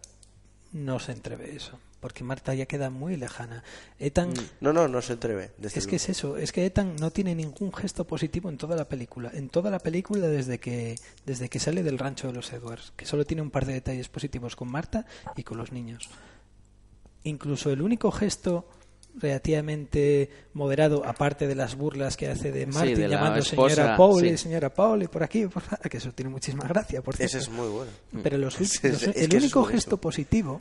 no se entrevé eso. Porque Marta ya queda muy lejana. Ethan. No, no, no se atreve. Es que es eso, es que Ethan no tiene ningún gesto positivo en toda la película. En toda la película desde que, desde que sale del rancho de los Edwards, que solo tiene un par de detalles positivos con Marta y con los niños. Incluso el único gesto relativamente moderado, aparte de las burlas que hace de Martin de llamando esposa, señora Pauli, sí. señora Pauli, por aquí, por que eso tiene muchísima gracia, por cierto. Ese es muy bueno. Pero los, los- es- es el único gesto positivo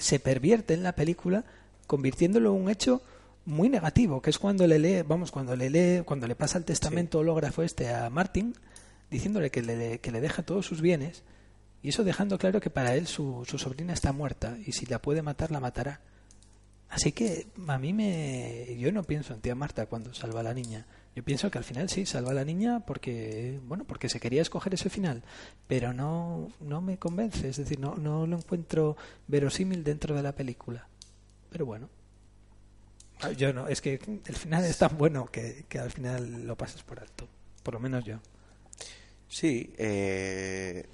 se pervierte en la película convirtiéndolo en un hecho muy negativo, que es cuando le lee, vamos, cuando le lee, cuando le pasa el testamento hológrafo este a Martin, diciéndole que le, que le deja todos sus bienes, y eso dejando claro que para él su, su sobrina está muerta, y si la puede matar, la matará. Así que a mí me... Yo no pienso en tía Marta cuando salva a la niña. Yo pienso que al final sí, salva a la niña porque, bueno, porque se quería escoger ese final. Pero no, no me convence, es decir, no, no lo encuentro verosímil dentro de la película. Pero bueno. Ah, Yo no, es que el final es tan bueno que, que al final lo pasas por alto. Por lo menos yo. Sí, eh,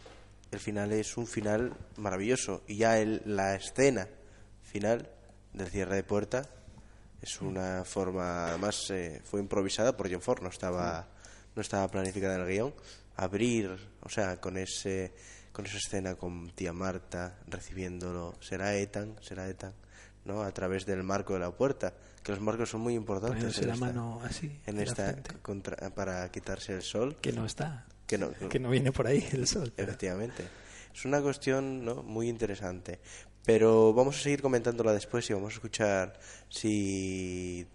el final es un final maravilloso. Y ya el, la escena final del cierre de puerta es una forma, además eh, fue improvisada por John Ford, no estaba, no estaba planificada en el guion. Abrir, o sea, con ese con esa escena con tía Marta recibiéndolo, será Ethan, será Ethan, ¿no? A través del marco de la puerta, que los marcos son muy importantes en la esta- mano así, en esta contra- para quitarse el sol, Que no está. que no, Que no viene por ahí el sol. pero- efectivamente. Es una cuestión ¿no? muy interesante. Pero vamos a seguir comentándola después y vamos a escuchar si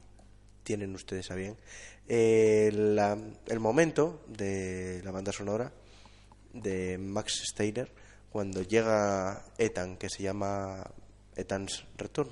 tienen ustedes a bien eh, el momento de la banda sonora de Max Steiner cuando llega Ethan, que se llama Ethan's Return.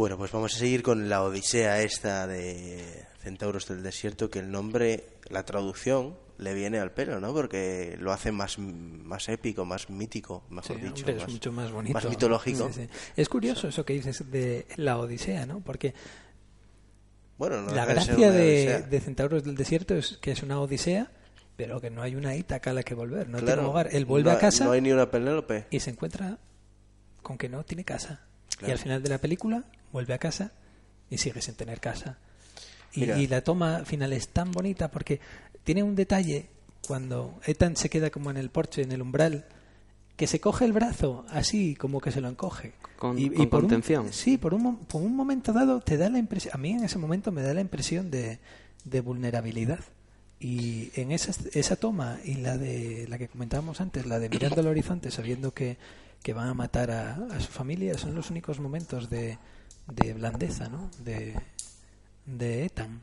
Bueno, pues vamos a seguir con la odisea esta de Centauros del Desierto, que el nombre, la traducción, le viene al pelo, ¿no? Porque lo hace más, más épico, más mítico, mejor Sí, dicho. hombre, es más- mucho más bonito. Más mitológico. Sí, sí. Es curioso eso que dices de la Odisea, ¿no? Porque Bueno, no la gracia de, de Centauros del Desierto es que es una Odisea, pero que no hay una Ítaca a la que volver, no tiene Claro, un hogar. Él vuelve no- a casa No hay ni una Penélope. y se encuentra con que no tiene casa. Y al final de la película vuelve a casa y sigue sin tener casa. Y, la toma final es tan bonita porque tiene un detalle cuando Ethan se queda como en el porche, en el umbral, que se coge el brazo así como que se lo encoge. Con- y, con por un- contención. sí, por un, mo- por un momento dado te da la impresión, a mí en ese momento me da la impresión de, de vulnerabilidad. Y en esa, esa toma y la de la que comentábamos antes, la de mirando al horizonte sabiendo que, que van a matar a, a su familia, son los únicos momentos de, de blandeza, ¿no? De, de Ethan.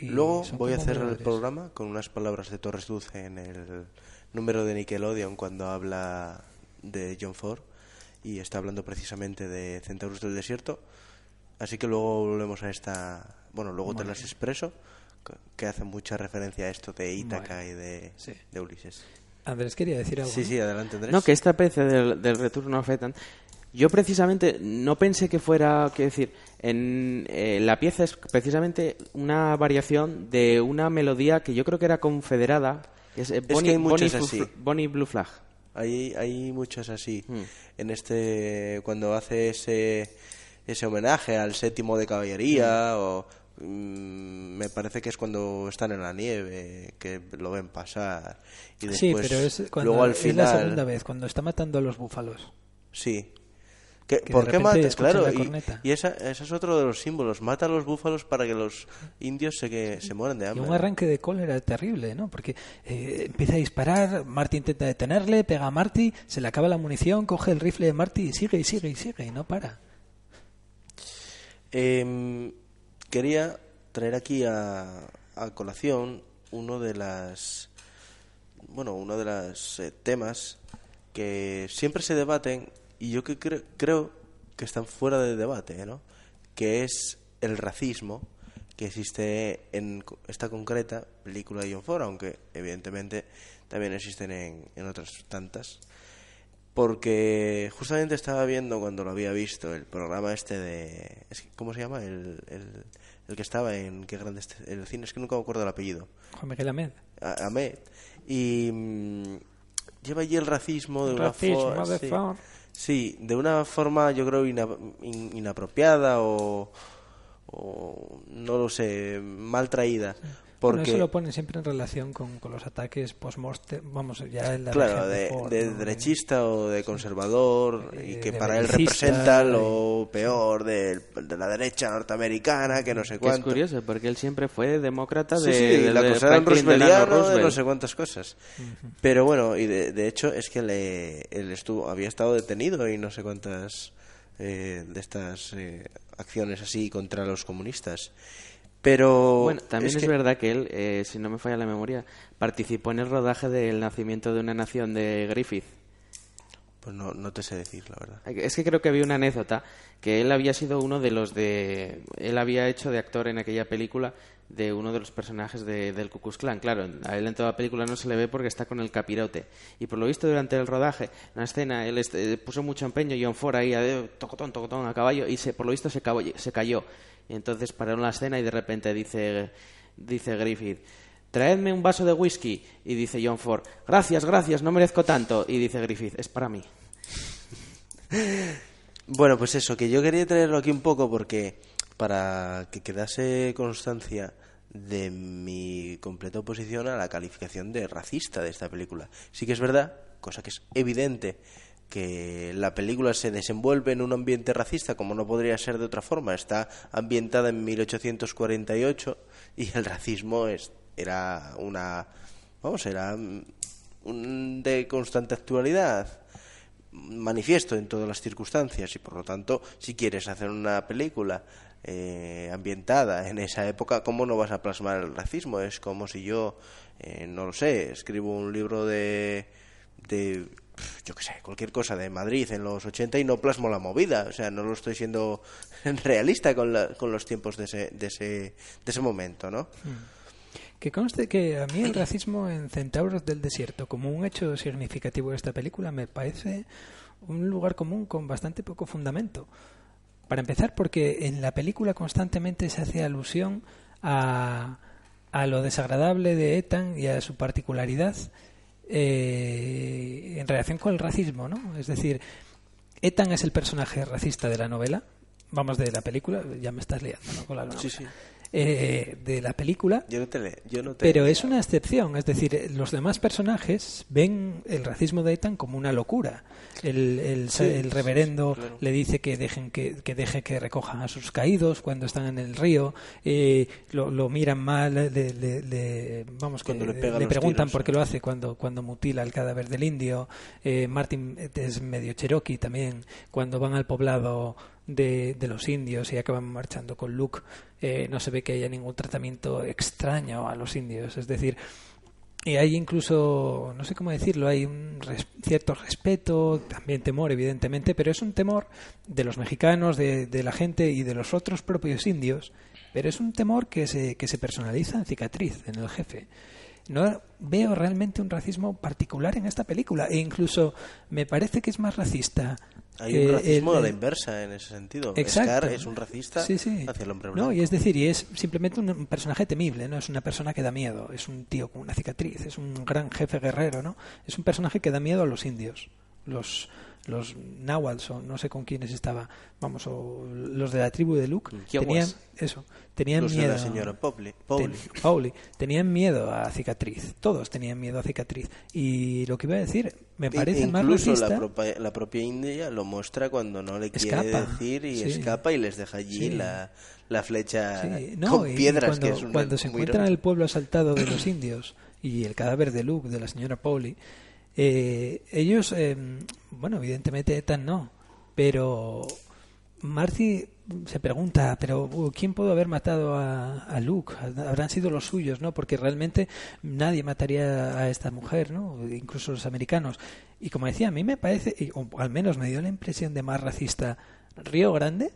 Y Luego voy a cerrar el programa con unas palabras de Torres Dulce en el número de Nickelodeon cuando habla de John Ford y está hablando precisamente de Centauros del Desierto. Así que luego volvemos a esta. Bueno, luego te las expreso, que- hace mucha referencia a esto de Ítaca Vale. y de, Sí. de Ulises. Andrés quería decir algo. Sí, ¿no? sí, adelante, Andrés. No, que esta especie del, del Return of Ethan, yo precisamente no pensé que fuera, que decir, en eh, la pieza es precisamente una variación de una melodía que yo creo que era confederada, que es, eh, que Bonnie, hay muchas Bonnie así. Bonnie Blue Flag. Hay, hay muchas así. Hmm. En este, cuando hace ese, ese homenaje al séptimo de caballería, o mm, me parece que es cuando están en la nieve, que lo ven pasar. Y Sí, pero es cuando luego al es la segunda vez, cuando está matando a los búfalos. Sí. ¿Qué- Que ¿Por qué repente mata? escuchan Claro, la y, y esa, ese es otro de los símbolos. Mata a los búfalos para que los indios se, que, se mueran de Y hambre. un arranque de cólera terrible, ¿no? Porque eh, empieza a disparar, Marty intenta detenerle, pega a Marty, se le acaba la munición, coge el rifle de Marty y sigue y sigue y sigue y no para. Em, quería traer aquí a, a colación uno de las bueno uno de los eh, temas que siempre se debaten y yo que cre- creo que están fuera de debate ¿no? que es el racismo que existe en esta concreta película de John Ford, aunque evidentemente también existen en, en otras tantas. Porque justamente estaba viendo cuando lo había visto el programa este de... ¿Cómo se llama? El, el, el que estaba en... ¿Qué grande este- el cine? Es que nunca me acuerdo el apellido. Juan Miguel Ahmed. A- Ahmed. Y mm, lleva allí el racismo de Racismo una forma... de Ford. Sí, de una forma yo creo ina- in- inapropiada o, o no lo sé, mal traída. Bueno, Porque, eso lo ponen siempre en relación con, con los ataques post-mortem, vamos, ya en la claro, de, de ¿no? derechista o de conservador y Eh, que de para él representa lo peor del- de, la derecha norteamericana, que no sé Que es cuánto. curioso, porque él siempre fue demócrata Sí, de, sí, de- la de Delano Rooseveltiano de no sé cuántas cosas. Pero bueno, y de, de hecho es que le, él estuvo, había estado detenido y no sé cuántas eh, de estas eh, acciones así contra los comunistas. Pero Bueno, también es, que- verdad que él, eh, si no me falla la memoria, participó en el rodaje del nacimiento de una nación de Griffith. Pues no, no te sé decir, la verdad. Es que creo que había una anécdota que él había sido uno de los de... Él había hecho de actor en aquella película de uno de los personajes de- del Ku Klux Klan. Claro, a él en toda la película no se le ve porque está con el capirote. Y por lo visto durante el rodaje, en una escena, él este, puso mucho empeño, John Ford ahí, a, tocotón, tocotón, a caballo, y se, por lo visto se, se cayó. Y entonces pararon la escena y de repente dice, dice Griffith, traedme un vaso de whisky. Y dice John Ford, gracias, gracias, no merezco tanto. Y dice Griffith, es para mí. Bueno, pues eso, que yo quería traerlo aquí un poco porque para que quedase constancia de mi completa oposición a la calificación de racista de esta película. Sí que es verdad, cosa que es evidente, que la película se desenvuelve en un ambiente racista como no podría ser de otra forma. Está ambientada en 1848 y el racismo es, era una... Vamos, era un de constante actualidad manifiesto en todas las circunstancias y por lo tanto si quieres hacer una película eh, ambientada en esa época cómo no vas a plasmar el racismo es como si yo eh, no lo sé escribo un libro de de yo qué sé cualquier cosa de Madrid en los 80 y no plasmo la movida. O sea no lo estoy siendo realista con, la- con los tiempos de ese, de ese de ese momento no Que conste que a mí el racismo en Centauros del Desierto, como un hecho significativo de esta película, me parece un lugar común con bastante poco fundamento. Para empezar, porque en la película constantemente se hace alusión a, a lo desagradable de Ethan y a su particularidad eh, en relación con el racismo, ¿no? Es decir, Ethan es el personaje racista de la novela, vamos, de la película, ya me estás liando, ¿no? Con la novela. Sí, sí. Eh, de la película, yo no te le- yo no te pero es una excepción, es decir, eh, los demás personajes ven el racismo de Ethan como una locura. El, el, Sí, el reverendo sí, claro. le dice que dejen que, que deje que recojan a sus caídos cuando están en el río, eh, lo, lo miran mal, le, le- le- vamos, que Cuando le preguntan tiros, por qué lo hace cuando, cuando mutila el cadáver del indio. Eh, Martin es medio cherokee también, cuando van al poblado de, los indios y acaban marchando con Luke, eh, no se ve que haya ningún tratamiento extraño a los indios. Es decir, y hay incluso, no sé cómo decirlo, hay un res- cierto respeto, también temor, evidentemente, pero es un temor de los mexicanos, de, de la gente y de los otros propios indios, pero es un temor que se, que se personaliza en cicatriz, en el jefe. No veo realmente un racismo particular en esta película, e incluso me parece que es más racista. Hay eh, un racismo el- a la el- inversa en ese sentido Exacto. Scar es un racista Sí, sí. hacia el hombre No, blanco y es decir, y es simplemente un personaje temible, no es una persona que da miedo, es un tío con una cicatriz, es un gran jefe guerrero, ¿no? Es un personaje que da miedo a los indios, los los náhuatl o no sé con quiénes estaba, vamos, o los de la tribu de Luke, Kiowas. tenían eso, tenían Los de miedo. la señora Ten-. Pauli, tenían miedo a cicatriz, todos tenían miedo a cicatriz. Y lo que iba a decir, me E- parece más incluso racista. la, propia, la propia India lo muestra cuando no le quiere Escapa, decir y sí. escapa y les deja allí Sí. la, la flecha Sí, no, con piedras cuando, que es un- cuando se encuentran irónico. el pueblo asaltado de los indios y el cadáver de Luke, de la señora Pauli, eh, ellos, eh, bueno, evidentemente Ethan no, pero Marty se pregunta, pero uh, ¿quién pudo haber matado a, a Luke? Habrán sido los suyos, ¿no? Porque realmente nadie mataría a esta mujer, ¿no? Incluso los americanos. Y como decía, a mí me parece, o al menos me dio la impresión de más racista Río Grande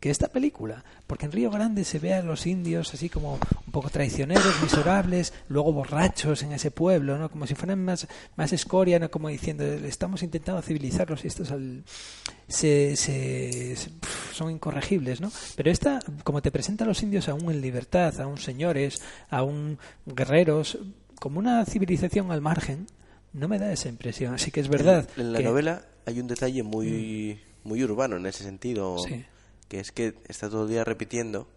que esta película, porque en Río Grande se ve a los indios así como un poco traicioneros, miserables, luego borrachos en ese pueblo, ¿no? Como si fueran más, más escoria, ¿no? Como diciendo, estamos intentando civilizarlos y estos al, se, se, son incorregibles, ¿no? Pero esta, como te presenta a los indios aún en libertad, aún señores, aún guerreros, como una civilización al margen, no me da esa impresión. Así que es verdad. En, en la que- Mm. novela hay un detalle muy, muy urbano en ese sentido, Sí. Que es que está todo el día repitiendo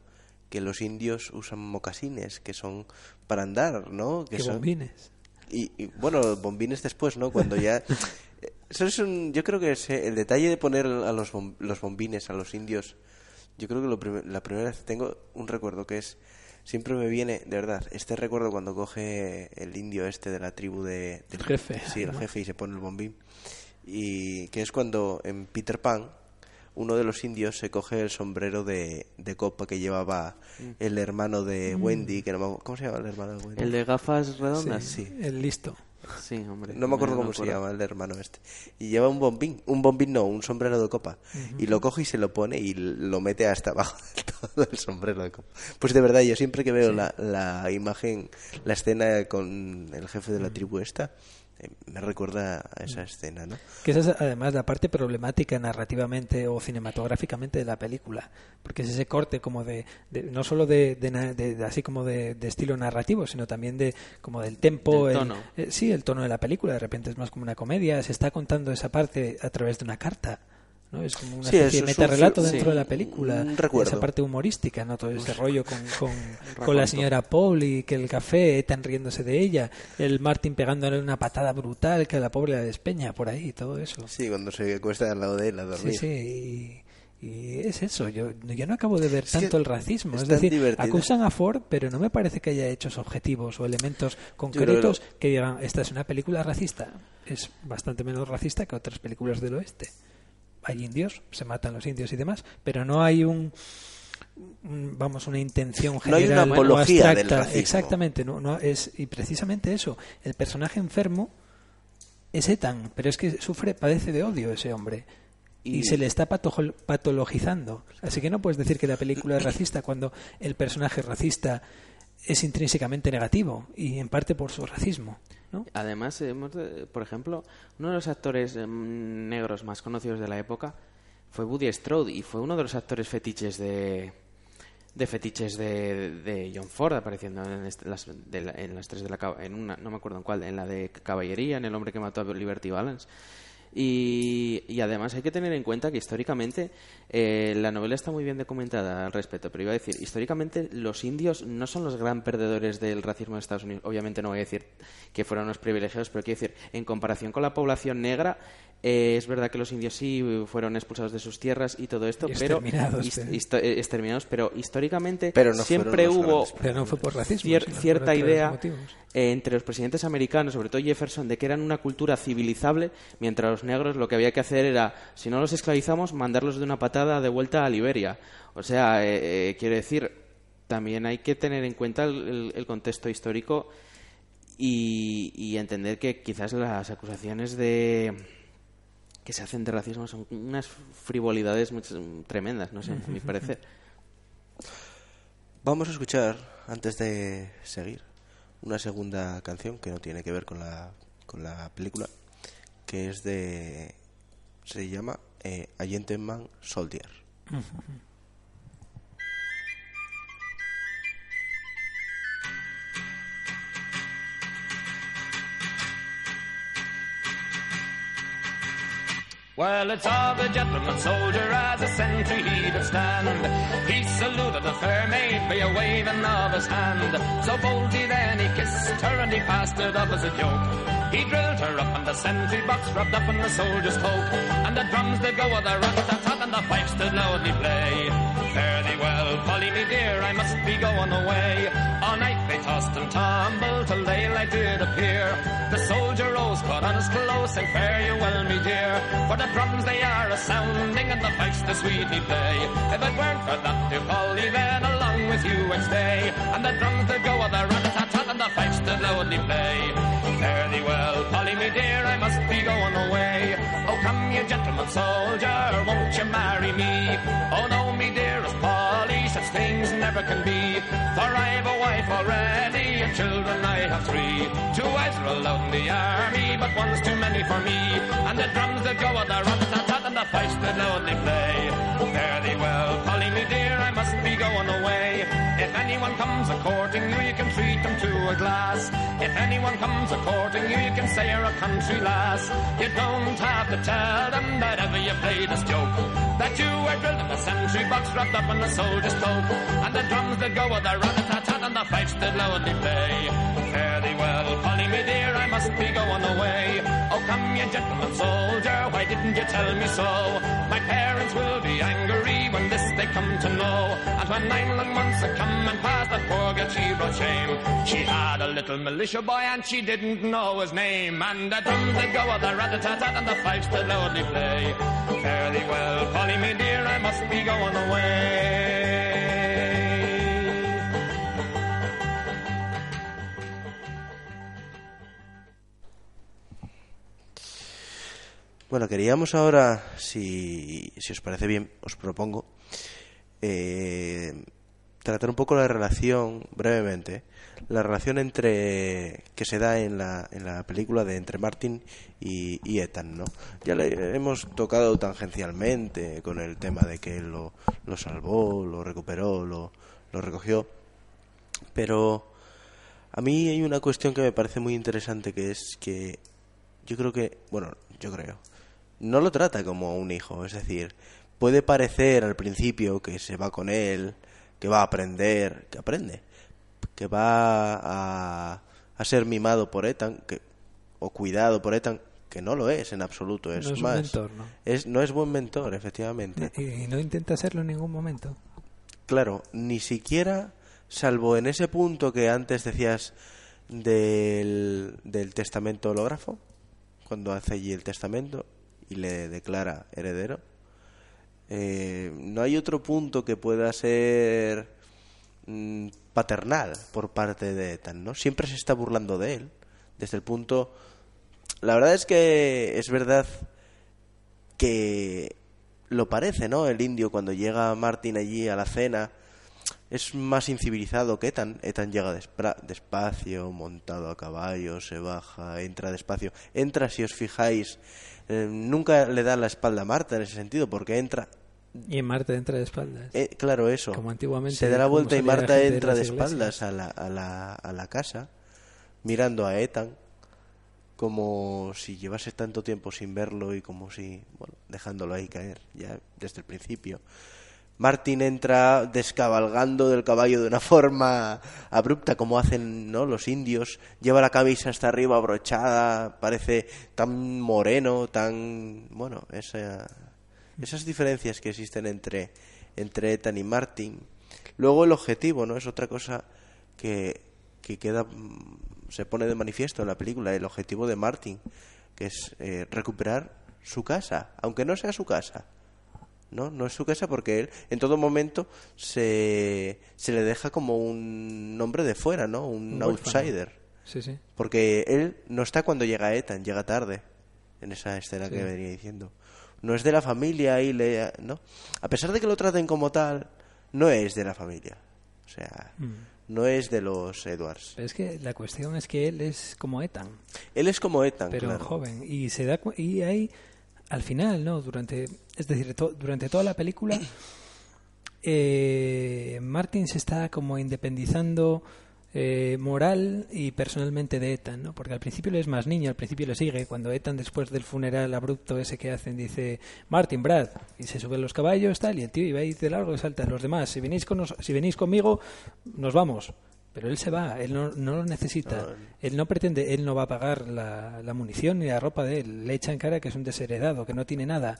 que los indios usan mocasines, que son para andar, ¿no? que son, bombines. Y, y, bueno, bombines después, ¿no? Cuando ya... Eso es un, yo creo que es, el detalle de poner a los, bom- los bombines a los indios, yo creo que lo prim- la primera vez tengo un recuerdo que es, siempre me viene, de verdad, este recuerdo cuando coge el indio este de la tribu de... del El jefe, Sí, el ¿no? jefe y se pone el bombín. Y que es cuando en Peter Pan uno de los indios se coge el sombrero de, de copa que llevaba Mm. el hermano de Wendy, que no me acuerdo- ¿Cómo se llama el hermano de Wendy? El de gafas redondas. Sí, sí. El listo. Sí, hombre. No me acuerdo cómo se llama el hermano este. Y lleva un bombín, un bombín no, un sombrero de copa. Y lo coge y se lo pone y lo mete hasta abajo del todo el sombrero de copa. Pues de verdad, yo siempre que veo la, la imagen, la escena con el jefe de la tribu esta, me recuerda a esa escena, ¿no? Que esa es además la parte problemática narrativamente o cinematográficamente de la película. Porque es ese corte como de, de- no solo de, de na- de- de- así como de, de estilo narrativo, sino también de como del tempo. Del el- tono. eh, sí, el tono de la película. De repente es más como una comedia. Se está contando esa parte a través de una carta. ¿No? Es como una Sí, especie de metarrelato dentro sí, de la película. recuerdo. Esa parte humorística, ¿no? Todo ese rollo con, con, con la señora Paul y que el café, Ethan riéndose de ella, el Martin pegándole una patada brutal que a la pobre la despeña por ahí, todo eso. Sí, cuando se acuesta al lado de él a Sí, dormir. sí, y, y es eso. Yo, yo no acabo de ver Es tanto el racismo. es Es, tan decir, divertido. acusan a Ford, pero no me parece que haya hechos objetivos o elementos que concretos que digan, esta es una película racista. Es bastante menos racista que otras películas del oeste. Hay indios, se matan los indios y demás, pero no hay un vamos una intención No hay general una o apología del abstracta. racismo. exactamente no, no es y precisamente eso el personaje enfermo es Ethan, pero es que sufre, padece de odio ese hombre. Y, Y- se le está patologizando. Así que no puedes decir que la película es racista cuando el personaje racista es intrínsecamente negativo y en parte por su racismo. ¿No? Además, por ejemplo, uno de los actores em, negros más conocidos de la época fue Woody Strode y fue uno de los actores fetiches de de fetiches de, de John Ford apareciendo en, las, de la- en las tres de la en una no me acuerdo en cuál en la de caballería en el hombre que mató a Liberty Balance y, y además hay que tener en cuenta que históricamente eh, la novela está muy bien documentada al respecto, pero iba a decir, históricamente los indios no son los gran perdedores del racismo de Estados Unidos. Obviamente no voy a decir que fueron unos privilegiados, pero quiero decir, en comparación con la población negra, eh, es verdad que los indios sí fueron expulsados de sus tierras y todo esto, Y pero hist- histo- eh, exterminados, pero históricamente Pero no siempre los hubo grandes Pero no fue por racismo. cier- sino por cierta idea eh, entre los presidentes americanos, sobre todo Jefferson, de que eran una cultura civilizable, mientras los negros lo que había que hacer era, si no los esclavizamos, mandarlos de una patada de vuelta a Liberia. O sea, eh, eh, quiero decir, también hay que tener en cuenta el, el- contexto histórico y, y entender que quizás las acusaciones de que se hacen de racismo son unas frivolidades muy- tremendas, no sé, a mi parecer. Vamos a escuchar, antes de seguir, una segunda canción que no tiene que ver con la, con la película, que es de... se llama eh, Gentleman Soldier. Well, it's of a gentleman soldier as a sentry he did stand. He saluted the fair maid by a waving of his hand. So boldly then he kissed her and he passed it off as a joke. He drilled her up and the sentry box rubbed up in the soldier's coat. And the drums did go with a rat-tat-tat and the pipes did loudly play. Fare thee well, Polly me dear, I must be going away. All night they tossed and tumbled till daylight did appear. The soldier rose, put on his clothes, and fare you well, me dear. For the drums they are a sounding and the pipes they sweetly play. If it weren't for that, dear Polly, then along with you I'd stay. And the drums they go with a rat-tat-tat and the pipes they loudly play. Fare thee well, Polly, me dear, I must be going away. Oh, come, you gentleman soldier, won't you marry me? Oh, no, me dear, as Polly, such things never can be. For I've a wife already, and children I have three. Two wives are allowed in the army, but one's too many for me. And the drums that go with the rat-tat-tat and the fifes that loudly play. Fare thee well, Polly, me dear, I must be going away. If anyone comes a courting you, you can treat them to a glass. If anyone comes a courting you, you can say you're a country lass. You don't have to tell them that ever you played this joke. That you were drilled in the sentry box, wrapped up in a soldier's cloak. And the drums that go with the rat-a-tat-tat and the fifes that loudly play. Fare thee well, Polly, me dear, I must be going away. Oh, come, you gentleman soldier, why didn't you tell me so? My parents will be angry when this they come to know. And when nine long months have come and passed, that poor girl she brought shame. She had a little militia boy and she didn't know his name. And the drums that go the rat-a-tat-tat and the fifes that loudly play. Fare thee well, Polly, me dear, I must be going away. Bueno, queríamos ahora, si, si os parece bien, os propongo eh, tratar un poco la relación, brevemente, la relación entre que se da en la, en la película de entre Martin y, y Ethan, ¿no? Ya le hemos tocado tangencialmente con el tema de que él lo, lo salvó, lo recuperó, lo, lo recogió, pero a mí hay una cuestión que me parece muy interesante que es que yo creo que, bueno, yo creo, no lo trata como un hijo, es decir, puede parecer al principio que se va con él, que va a aprender, que aprende, que va a, a ser mimado por Ethan, que, o cuidado por Ethan, que no lo es en absoluto, es No es un más, mentor, ¿no? es no es buen mentor, efectivamente. Y, y no intenta serlo en ningún momento. Claro, ni siquiera, salvo en ese punto que antes decías del, del testamento hológrafo, cuando hace allí el testamento y le declara heredero, eh, no hay otro punto que pueda ser mm, paternal por parte de Ethan, ¿no? Siempre se está burlando de él, desde el punto... La verdad es que es verdad que lo parece, ¿no? El indio cuando llega Martin allí a la cena es más incivilizado que Ethan. Ethan llega despacio, montado a caballo, se baja, entra despacio. Entra, si os fijáis, eh, nunca le da la espalda a Marta en ese sentido, porque entra... Y en Marte entra de espaldas. eh, claro, eso. Como antiguamente, Se da la vuelta y Marta de entra de espaldas a la, a, la, a la casa, mirando a Ethan, como si llevase tanto tiempo sin verlo y como si, bueno, dejándolo ahí caer, ya desde el principio. Martin entra descabalgando del caballo de una forma abrupta, como hacen ¿no? los indios. Lleva la camisa hasta arriba abrochada, parece tan moreno, tan. Bueno, esa- esas diferencias que existen entre, entre Ethan y Martin. Luego el objetivo, ¿no? Es otra cosa que, que queda. mm, se pone de manifiesto en la película, el objetivo de Martin, que es eh, recuperar su casa, aunque no sea su casa. ¿No? No es su casa porque él en todo momento se, se le deja como un nombre de fuera, ¿no? Un, outsider. Sí, sí. Porque él no está cuando llega Ethan, llega tarde, en esa escena Sí. que venía diciendo. No es de la familia y le... ¿no? A pesar de que lo traten como tal, no es de la familia. O sea, Mm. no es de los Edwards. Pero es que la cuestión es que él es como Ethan, Él es como Ethan, pero claro. joven. Y se da cu- y ahí, al final, ¿no? Durante, es decir, durante toda la película, eh, Martin se está como independizando eh, moral y personalmente de Ethan, ¿no? Porque al principio él es más niño, al principio le sigue. Cuando Ethan, después del funeral abrupto ese que hacen, dice Martin, Brad, y se suben los caballos, tal, y el tío iba ahí de largo y salta. Los demás, si venís, con nos- si venís conmigo, nos vamos. Pero él se va, él no, no lo necesita. Él no pretende, él no va a pagar la, la munición ni la ropa de él. Le echa en cara que es un desheredado, que no tiene nada.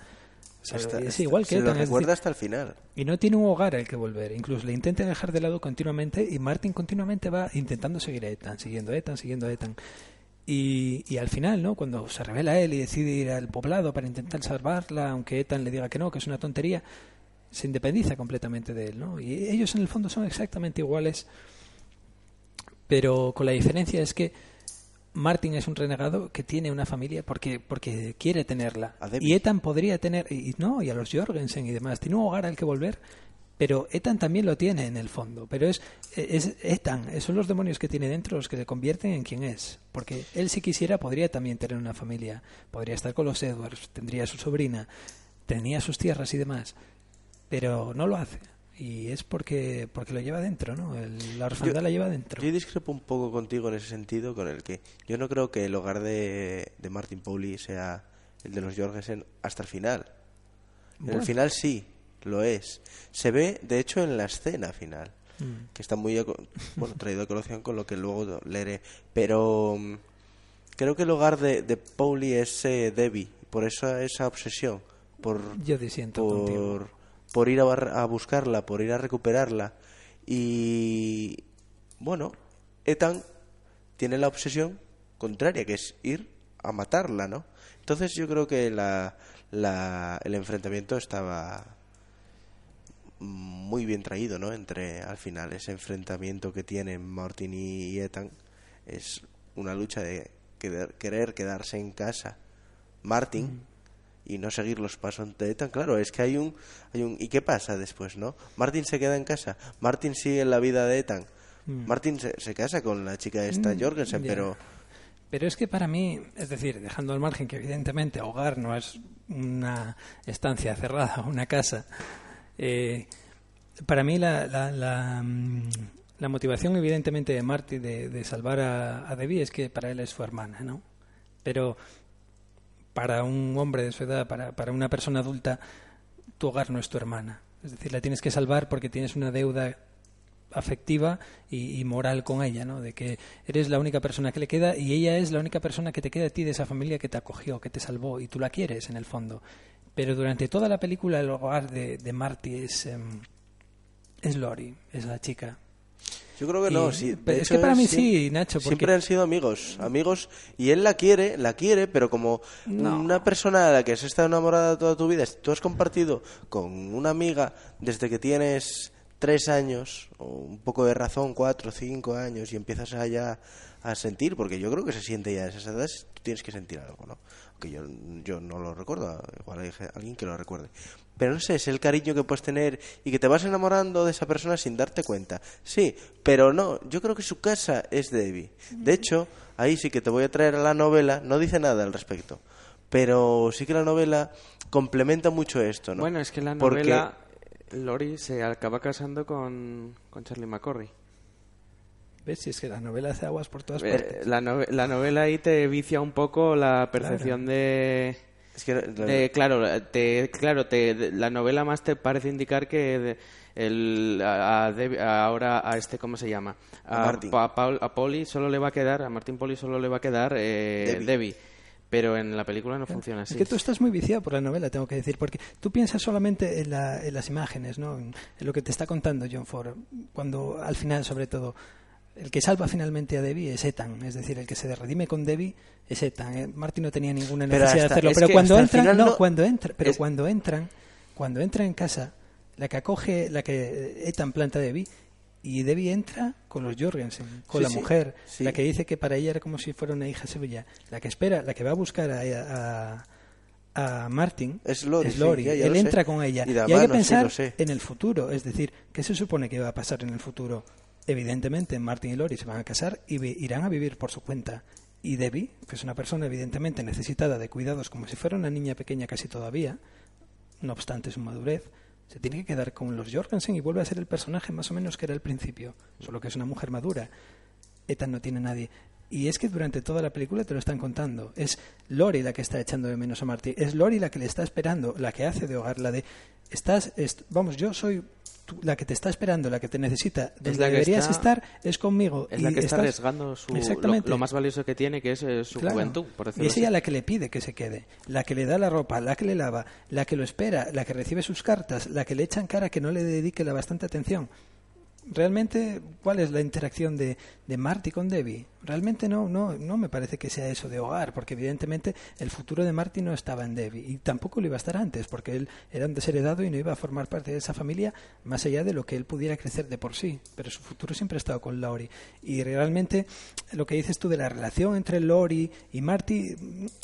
Es igual que se lo recuerda hasta el final. y no tiene un hogar al que volver. Incluso le intenta dejar de lado continuamente y Martin continuamente va intentando seguir a Ethan, siguiendo a Ethan, siguiendo a Ethan. Y, y al final, ¿no? Cuando se revela él y decide ir al poblado para intentar salvarla, aunque Ethan le diga que no, que es una tontería, se independiza completamente de él, ¿no? Y ellos en el fondo son exactamente iguales, pero con la diferencia es que Martin es un renegado que tiene una familia porque porque quiere tenerla. Y Ethan podría tener, y y no, y a los Jorgensen y demás, tiene un hogar al que volver Pero Ethan también lo tiene en el fondo. Pero es, es Ethan, son los demonios que tiene dentro los que le convierten en quien es. Porque él, si quisiera, podría también tener una familia. Podría estar con los Edwards, tendría su sobrina, tenía sus tierras y demás. Pero no lo hace. Y es porque, porque lo lleva dentro, ¿no? El- la orfandad la lleva dentro. Yo discrepo un poco contigo en ese sentido, con el que yo no creo que el hogar de, de Martin Pauli sea el de los Jorgensen hasta el final. En el final sí, lo es. Se ve, de hecho, en la escena final, Mm. que está muy bueno, traído a colación con lo que luego leeré. Pero mm, creo que el hogar de, de Pauli es eh, Debbie, por eso esa obsesión, por, Yo disiento contigo. Por, ir a, a buscarla, por ir a recuperarla. Y bueno, Ethan tiene la obsesión contraria, que es ir a matarla, ¿no? Entonces yo creo que la, el enfrentamiento estaba muy bien traído, ¿no? Entre, al final, ese enfrentamiento que tienen Martin y, Ethan es una lucha de querer, querer quedarse en casa. Martin y no seguir los pasos de Ethan. Claro, es que hay un, hay un... ¿Y qué pasa después, no? Martin se queda en casa, Martin sigue la vida de Ethan. Martin se, se casa con la chica esta Jorgensen, ya. pero... Pero es que para mí, es decir, dejando al margen que evidentemente hogar no es una estancia cerrada, una casa, eh, para mí la, la, la, mm, la motivación evidentemente de Marty de, de salvar a, a Debbie es que para él es su hermana, ¿no? Pero para un hombre de su edad, para, para una persona adulta, tu hogar no es tu hermana. Es decir, la tienes que salvar porque tienes una deuda afectiva y, moral con ella, ¿no? De que eres la única persona que le queda y ella es la única persona que te queda a ti de esa familia que te acogió, que te salvó y tú la quieres en el fondo. Pero durante toda la película el hogar de, Marty es, em, es Lori, es la chica. Yo creo que Y- no, sí. de es hecho, que para mí sí, Nacho, porque- Siempre han sido amigos, amigos, y él la quiere, la quiere, pero como una persona de la que has estado enamorada toda tu vida, tú has compartido con una amiga desde que tienes tres años, o un poco de razón, cuatro, cinco años, y empiezas a ya a sentir, porque yo creo que se siente ya a esas edades, tú tienes que sentir algo, ¿no? Aunque yo, yo no lo recuerdo, igual hay alguien que lo recuerde. Pero no sé, es el cariño que puedes tener y que te vas enamorando de esa persona sin darte cuenta. Sí, pero no, yo creo que su casa es Debbie. De hecho, ahí sí que te voy a traer a la novela, no dice nada al respecto. Pero sí que la novela complementa mucho esto, ¿no? Bueno, es que la Porque- novela, Lori se acaba casando con, con Charlie McCorry. ¿Ves? Si es que la novela hace aguas por todas Eh, partes. la, nove- la novela ahí te vicia un poco la percepción de... Es que de- claro, te, claro te, de- la novela más te parece indicar que de- el, a, a a- ahora a este, ¿cómo se llama? A Martin. Pa- Paul- a Polly solo le va a quedar, a Martin Polly solo le va a quedar eh, Debbie. Debbie. Pero en la película no funciona así. Es que tú estás muy viciado por la novela, tengo que decir, porque tú piensas solamente en, la- en las imágenes, ¿no? En lo que te está contando John Ford, cuando al final, sobre todo, el que salva finalmente a Debbie es Ethan, es decir, el que se redime con Debbie es Ethan. ¿eh? Martin no tenía ninguna necesidad de hacerlo, pero cuando entran, no, no- cuando entra, pero es- cuando entran, cuando entra en casa, la que acoge, la que Ethan planta a Debbie y Debbie entra con los Jorgensen, con Sí, la sí, mujer, sí. la que dice que para ella era como si fuera una hija suya, la que espera, la que va a buscar a, a, a Martin Es Lori, él sé. entra con ella Y hay que mano, pensar en el futuro, es decir, ¿qué se supone que va a pasar en el futuro? Evidentemente Martin y Lori se van a casar y irán a vivir por su cuenta. Y Debbie, que es una persona evidentemente necesitada de cuidados como si fuera una niña pequeña casi todavía, no obstante su madurez, se tiene que quedar con los Jorgensen y vuelve a ser el personaje más o menos que era al principio, solo que es una mujer madura. Ethan no tiene nadie. Y es que durante toda la película te lo están contando. Es Lori la que está echando de menos a Marty. Es Lori la que le está esperando, la que hace de hogar, la de... Estás, est- vamos, yo soy tú- la que te está esperando, la que te necesita. Donde la que deberías está- estar es conmigo. Es la y que está estás- arriesgando su, lo, Exactamente. lo más valioso que tiene, que es eh, su Claro. juventud, por Y decirlo es así. ella la que le pide que se quede, la que le da la ropa, la que le lava, la que lo espera, la que recibe sus cartas, la que le echa en cara que no le dedique la bastante atención. realmente, ¿cuál es la interacción de, de Marty con Debbie? Realmente no, no, no me parece que sea eso de hogar, porque evidentemente el futuro de Marty no estaba en Debbie y tampoco lo iba a estar antes, porque él era un desheredado y no iba a formar parte de esa familia más allá de lo que él pudiera crecer de por sí. Pero su futuro siempre ha estado con Laurie. Y realmente lo que dices tú de la relación entre Laurie y Marty,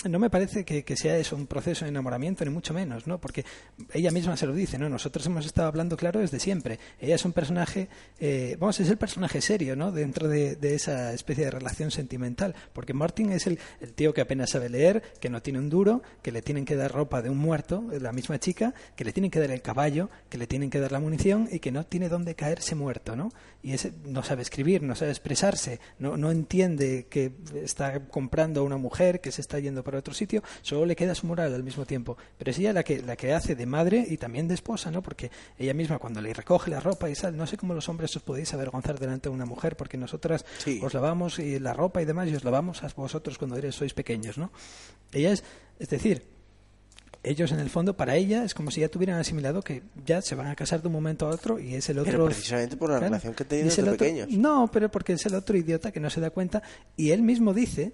no me parece que, que sea eso un proceso de enamoramiento, ni mucho menos, ¿no? Porque ella misma se lo dice, ¿no? Nosotros hemos estado hablando claro desde siempre. Ella es un personaje, eh, vamos, es el personaje serio, ¿no? Dentro de, de esa especie de relación sentimental, porque Martin es el, el tío que apenas sabe leer, que no tiene un duro, que le tienen que dar ropa de un muerto, la misma chica, que le tienen que dar el caballo, que le tienen que dar la munición y que no tiene dónde caerse muerto, ¿no? Y ese no sabe escribir, no sabe expresarse, no, no entiende que está comprando a una mujer, que se está yendo para otro sitio, solo le queda su moral al mismo tiempo. Pero es ella la que, la que hace de madre y también de esposa, ¿no? Porque ella misma cuando le recoge la ropa y sal, no sé cómo los hombres os podéis avergonzar delante de una mujer, porque nosotras Sí. os lavamos y la ropa y demás y os lavamos a vosotros cuando eres, sois pequeños, ¿no? Ella es, es decir, ellos en el fondo para ella es como si ya tuvieran asimilado que ya se van a casar de un momento a otro y es el otro Pero precisamente por la Claro. relación que el desde pequeños. No, pero porque es el otro idiota que no se da cuenta y él mismo dice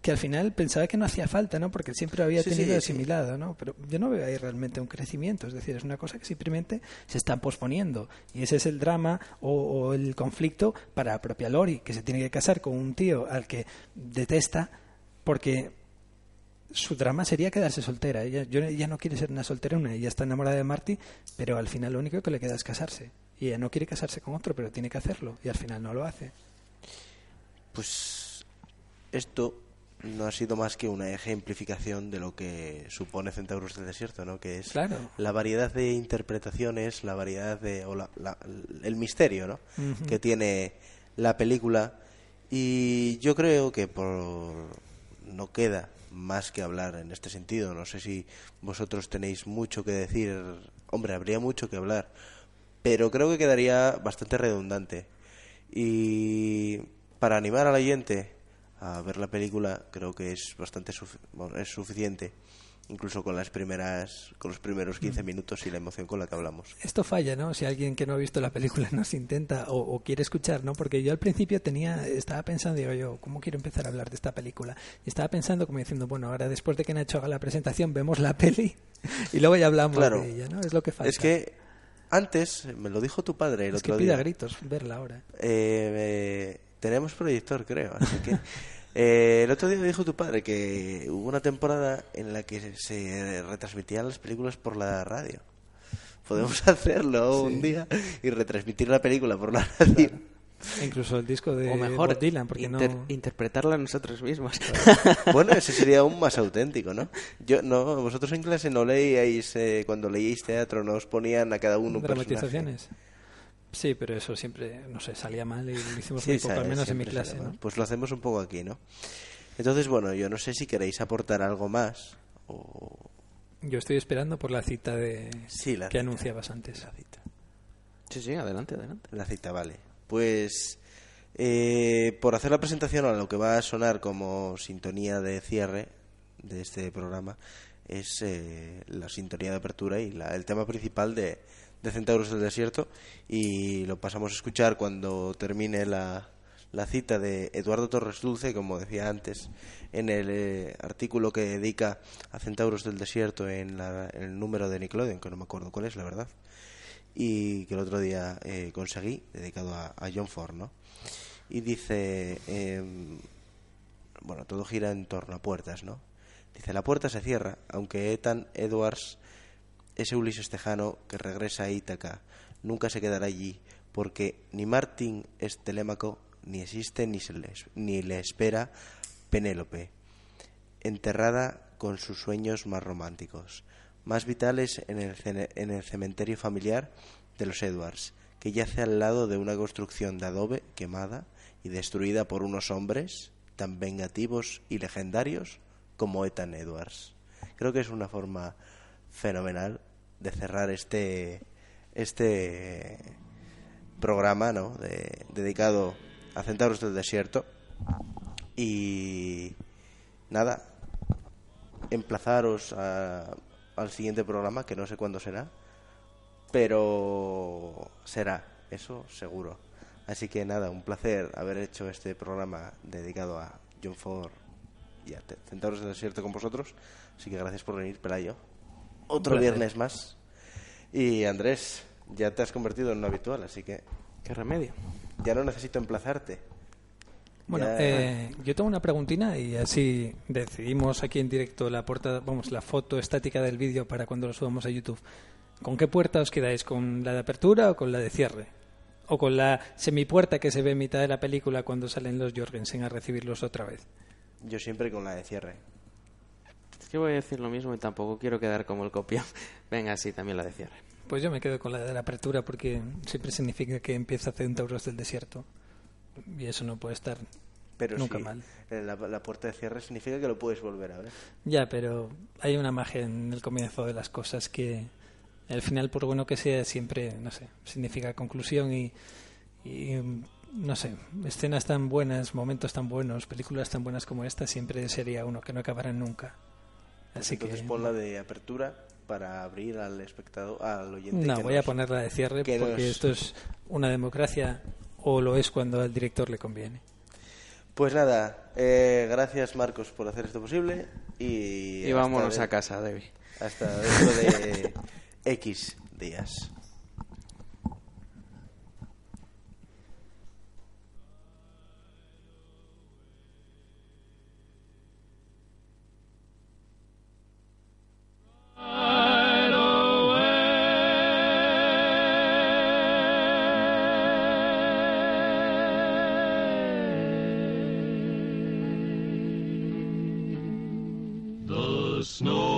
que al final pensaba que no hacía falta, ¿no? Porque siempre lo había Sí, tenido sí, sí. asimilado, ¿no? Pero yo no veo ahí realmente un crecimiento, es decir, es una cosa que simplemente se está posponiendo y ese es el drama o, o el conflicto para la propia Lori, que se tiene que casar con un tío al que detesta porque su drama sería quedarse soltera. Ella, yo- ella no quiere ser una solterona, ella está enamorada de Marty, pero al final lo único que le queda es casarse. Y ella no quiere casarse con otro, pero tiene que hacerlo, y al final no lo hace. Pues esto no ha sido más que una ejemplificación de lo que supone Centauros del Desierto, ¿no? Que es Claro. la variedad de interpretaciones, la variedad de... o la- la- el misterio, ¿no? Que tiene la película y yo creo que por... no queda más que hablar en este sentido. No sé si vosotros tenéis mucho que decir. Hombre, habría mucho que hablar. Pero creo que quedaría bastante redundante. Y para animar al oyente a ver la película, creo que es bastante sufi- bueno, es suficiente. Incluso con las primeras con los primeros 15 minutos y la emoción con la que hablamos. Esto falla, ¿no? Si alguien que no ha visto la película nos intenta o, o quiere escuchar, ¿no? Porque yo al principio tenía, estaba pensando, digo yo, ¿cómo quiero empezar a hablar de esta película? Y estaba pensando como diciendo, bueno, ahora después de que Nacho haga la presentación, vemos la peli y luego ya hablamos Claro. de ella, ¿no? Es lo que falta. Es que antes, me lo dijo tu padre el Es que pida día. gritos verla ahora. Eh, eh, tenemos proyector, creo. Así que eh, el otro día me dijo tu padre que hubo una temporada en la que se retransmitían las películas por la radio. Podemos hacerlo un día y retransmitir la película por la radio. E Incluso el disco de o mejor, Bob Dylan, porque inter- no... interpretarla nosotros mismos. Bueno, ese sería aún más auténtico, ¿no? Yo no, vosotros en clase no leíais eh, cuando leíais teatro, no os ponían a cada uno un personaje. Sí, pero eso siempre, no sé, salía mal y lo hicimos Sí, muy poco, al menos en mi clase. Pues lo hacemos un poco aquí, ¿no? Entonces, bueno, yo no sé si queréis aportar algo más o Yo estoy esperando por la cita de Sí, la que cita. anunciabas antes. la cita. sí, sí, adelante, adelante. La cita, vale. Pues eh, por hacer la presentación a lo que va a sonar como sintonía de cierre de este programa es eh, la sintonía de apertura y la- el tema principal de, de Centauros del Desierto y lo pasamos a escuchar cuando termine la, la cita de Eduardo Torres Dulce, como decía antes, en el eh, artículo que dedica a Centauros del Desierto en, la- en el número de Nickelodeon, que no me acuerdo cuál es, la verdad y que el otro día eh, conseguí, dedicado a, John Ford, ¿no? Y dice, em, bueno, todo gira en torno a puertas, ¿no? Dice, la puerta se cierra, aunque Ethan Edwards, ese Ulises Tejano que regresa a Ítaca, nunca se quedará allí, porque ni Martin es Telémaco, ni existe ni, se le, ni le espera Penélope enterrada con sus sueños más románticos, más vitales en el, en el cementerio familiar de los Edwards, que yace al lado de una construcción de adobe quemada y destruida por unos hombres tan vengativos y legendarios como Ethan Edwards. Creo que es una forma fenomenal de cerrar este este programa, ¿no? De- dedicado a Centauros del Desierto y nada, emplazaros a- al siguiente programa, que no sé cuándo será, pero será. eso seguro. Así que nada, un placer haber hecho este programa dedicado a John Ford y a Centauros del Desierto con vosotros. Así que gracias por venir, Pelayo. Otro viernes más. Y Andrés, ya te has convertido en un habitual, así que ¿Qué remedio? ya no necesito emplazarte. Bueno, Ya- eh, yo tengo una preguntina y así decidimos aquí en directo la portada, vamos, la foto estática del vídeo para cuando lo subamos a YouTube. ¿Con qué puerta os quedáis? ¿Con la de apertura o con la de cierre? ¿O con la semipuerta que se ve en mitad de la película cuando salen los Jorgensen a recibirlos otra vez? Yo siempre con la de cierre. Es que voy a decir lo mismo y tampoco quiero quedar como el copia. Venga, sí, también la de cierre. Pues yo me quedo con la de la apertura porque siempre significa que empieza Centauros del Desierto. Y eso no puede estar Pero nunca sí, mal. eh, La, la puerta de cierre significa que lo puedes volver a ver. Ya, pero hay una magia en el comienzo de las cosas que al final, por bueno que sea, siempre, no sé, significa conclusión y, y, no sé, escenas tan buenas, momentos tan buenos, películas tan buenas como esta, siempre sería uno que no acabarán nunca. Así Entonces que pon la de apertura para abrir al espectador, al oyente. no, que voy nos- a ponerla de cierre que porque nos- esto es una democracia o lo es cuando al director le conviene. Pues nada, eh, gracias Marcos por hacer esto posible y... Y vámonos de- a casa, Debbie. Hasta dentro de X días. Snow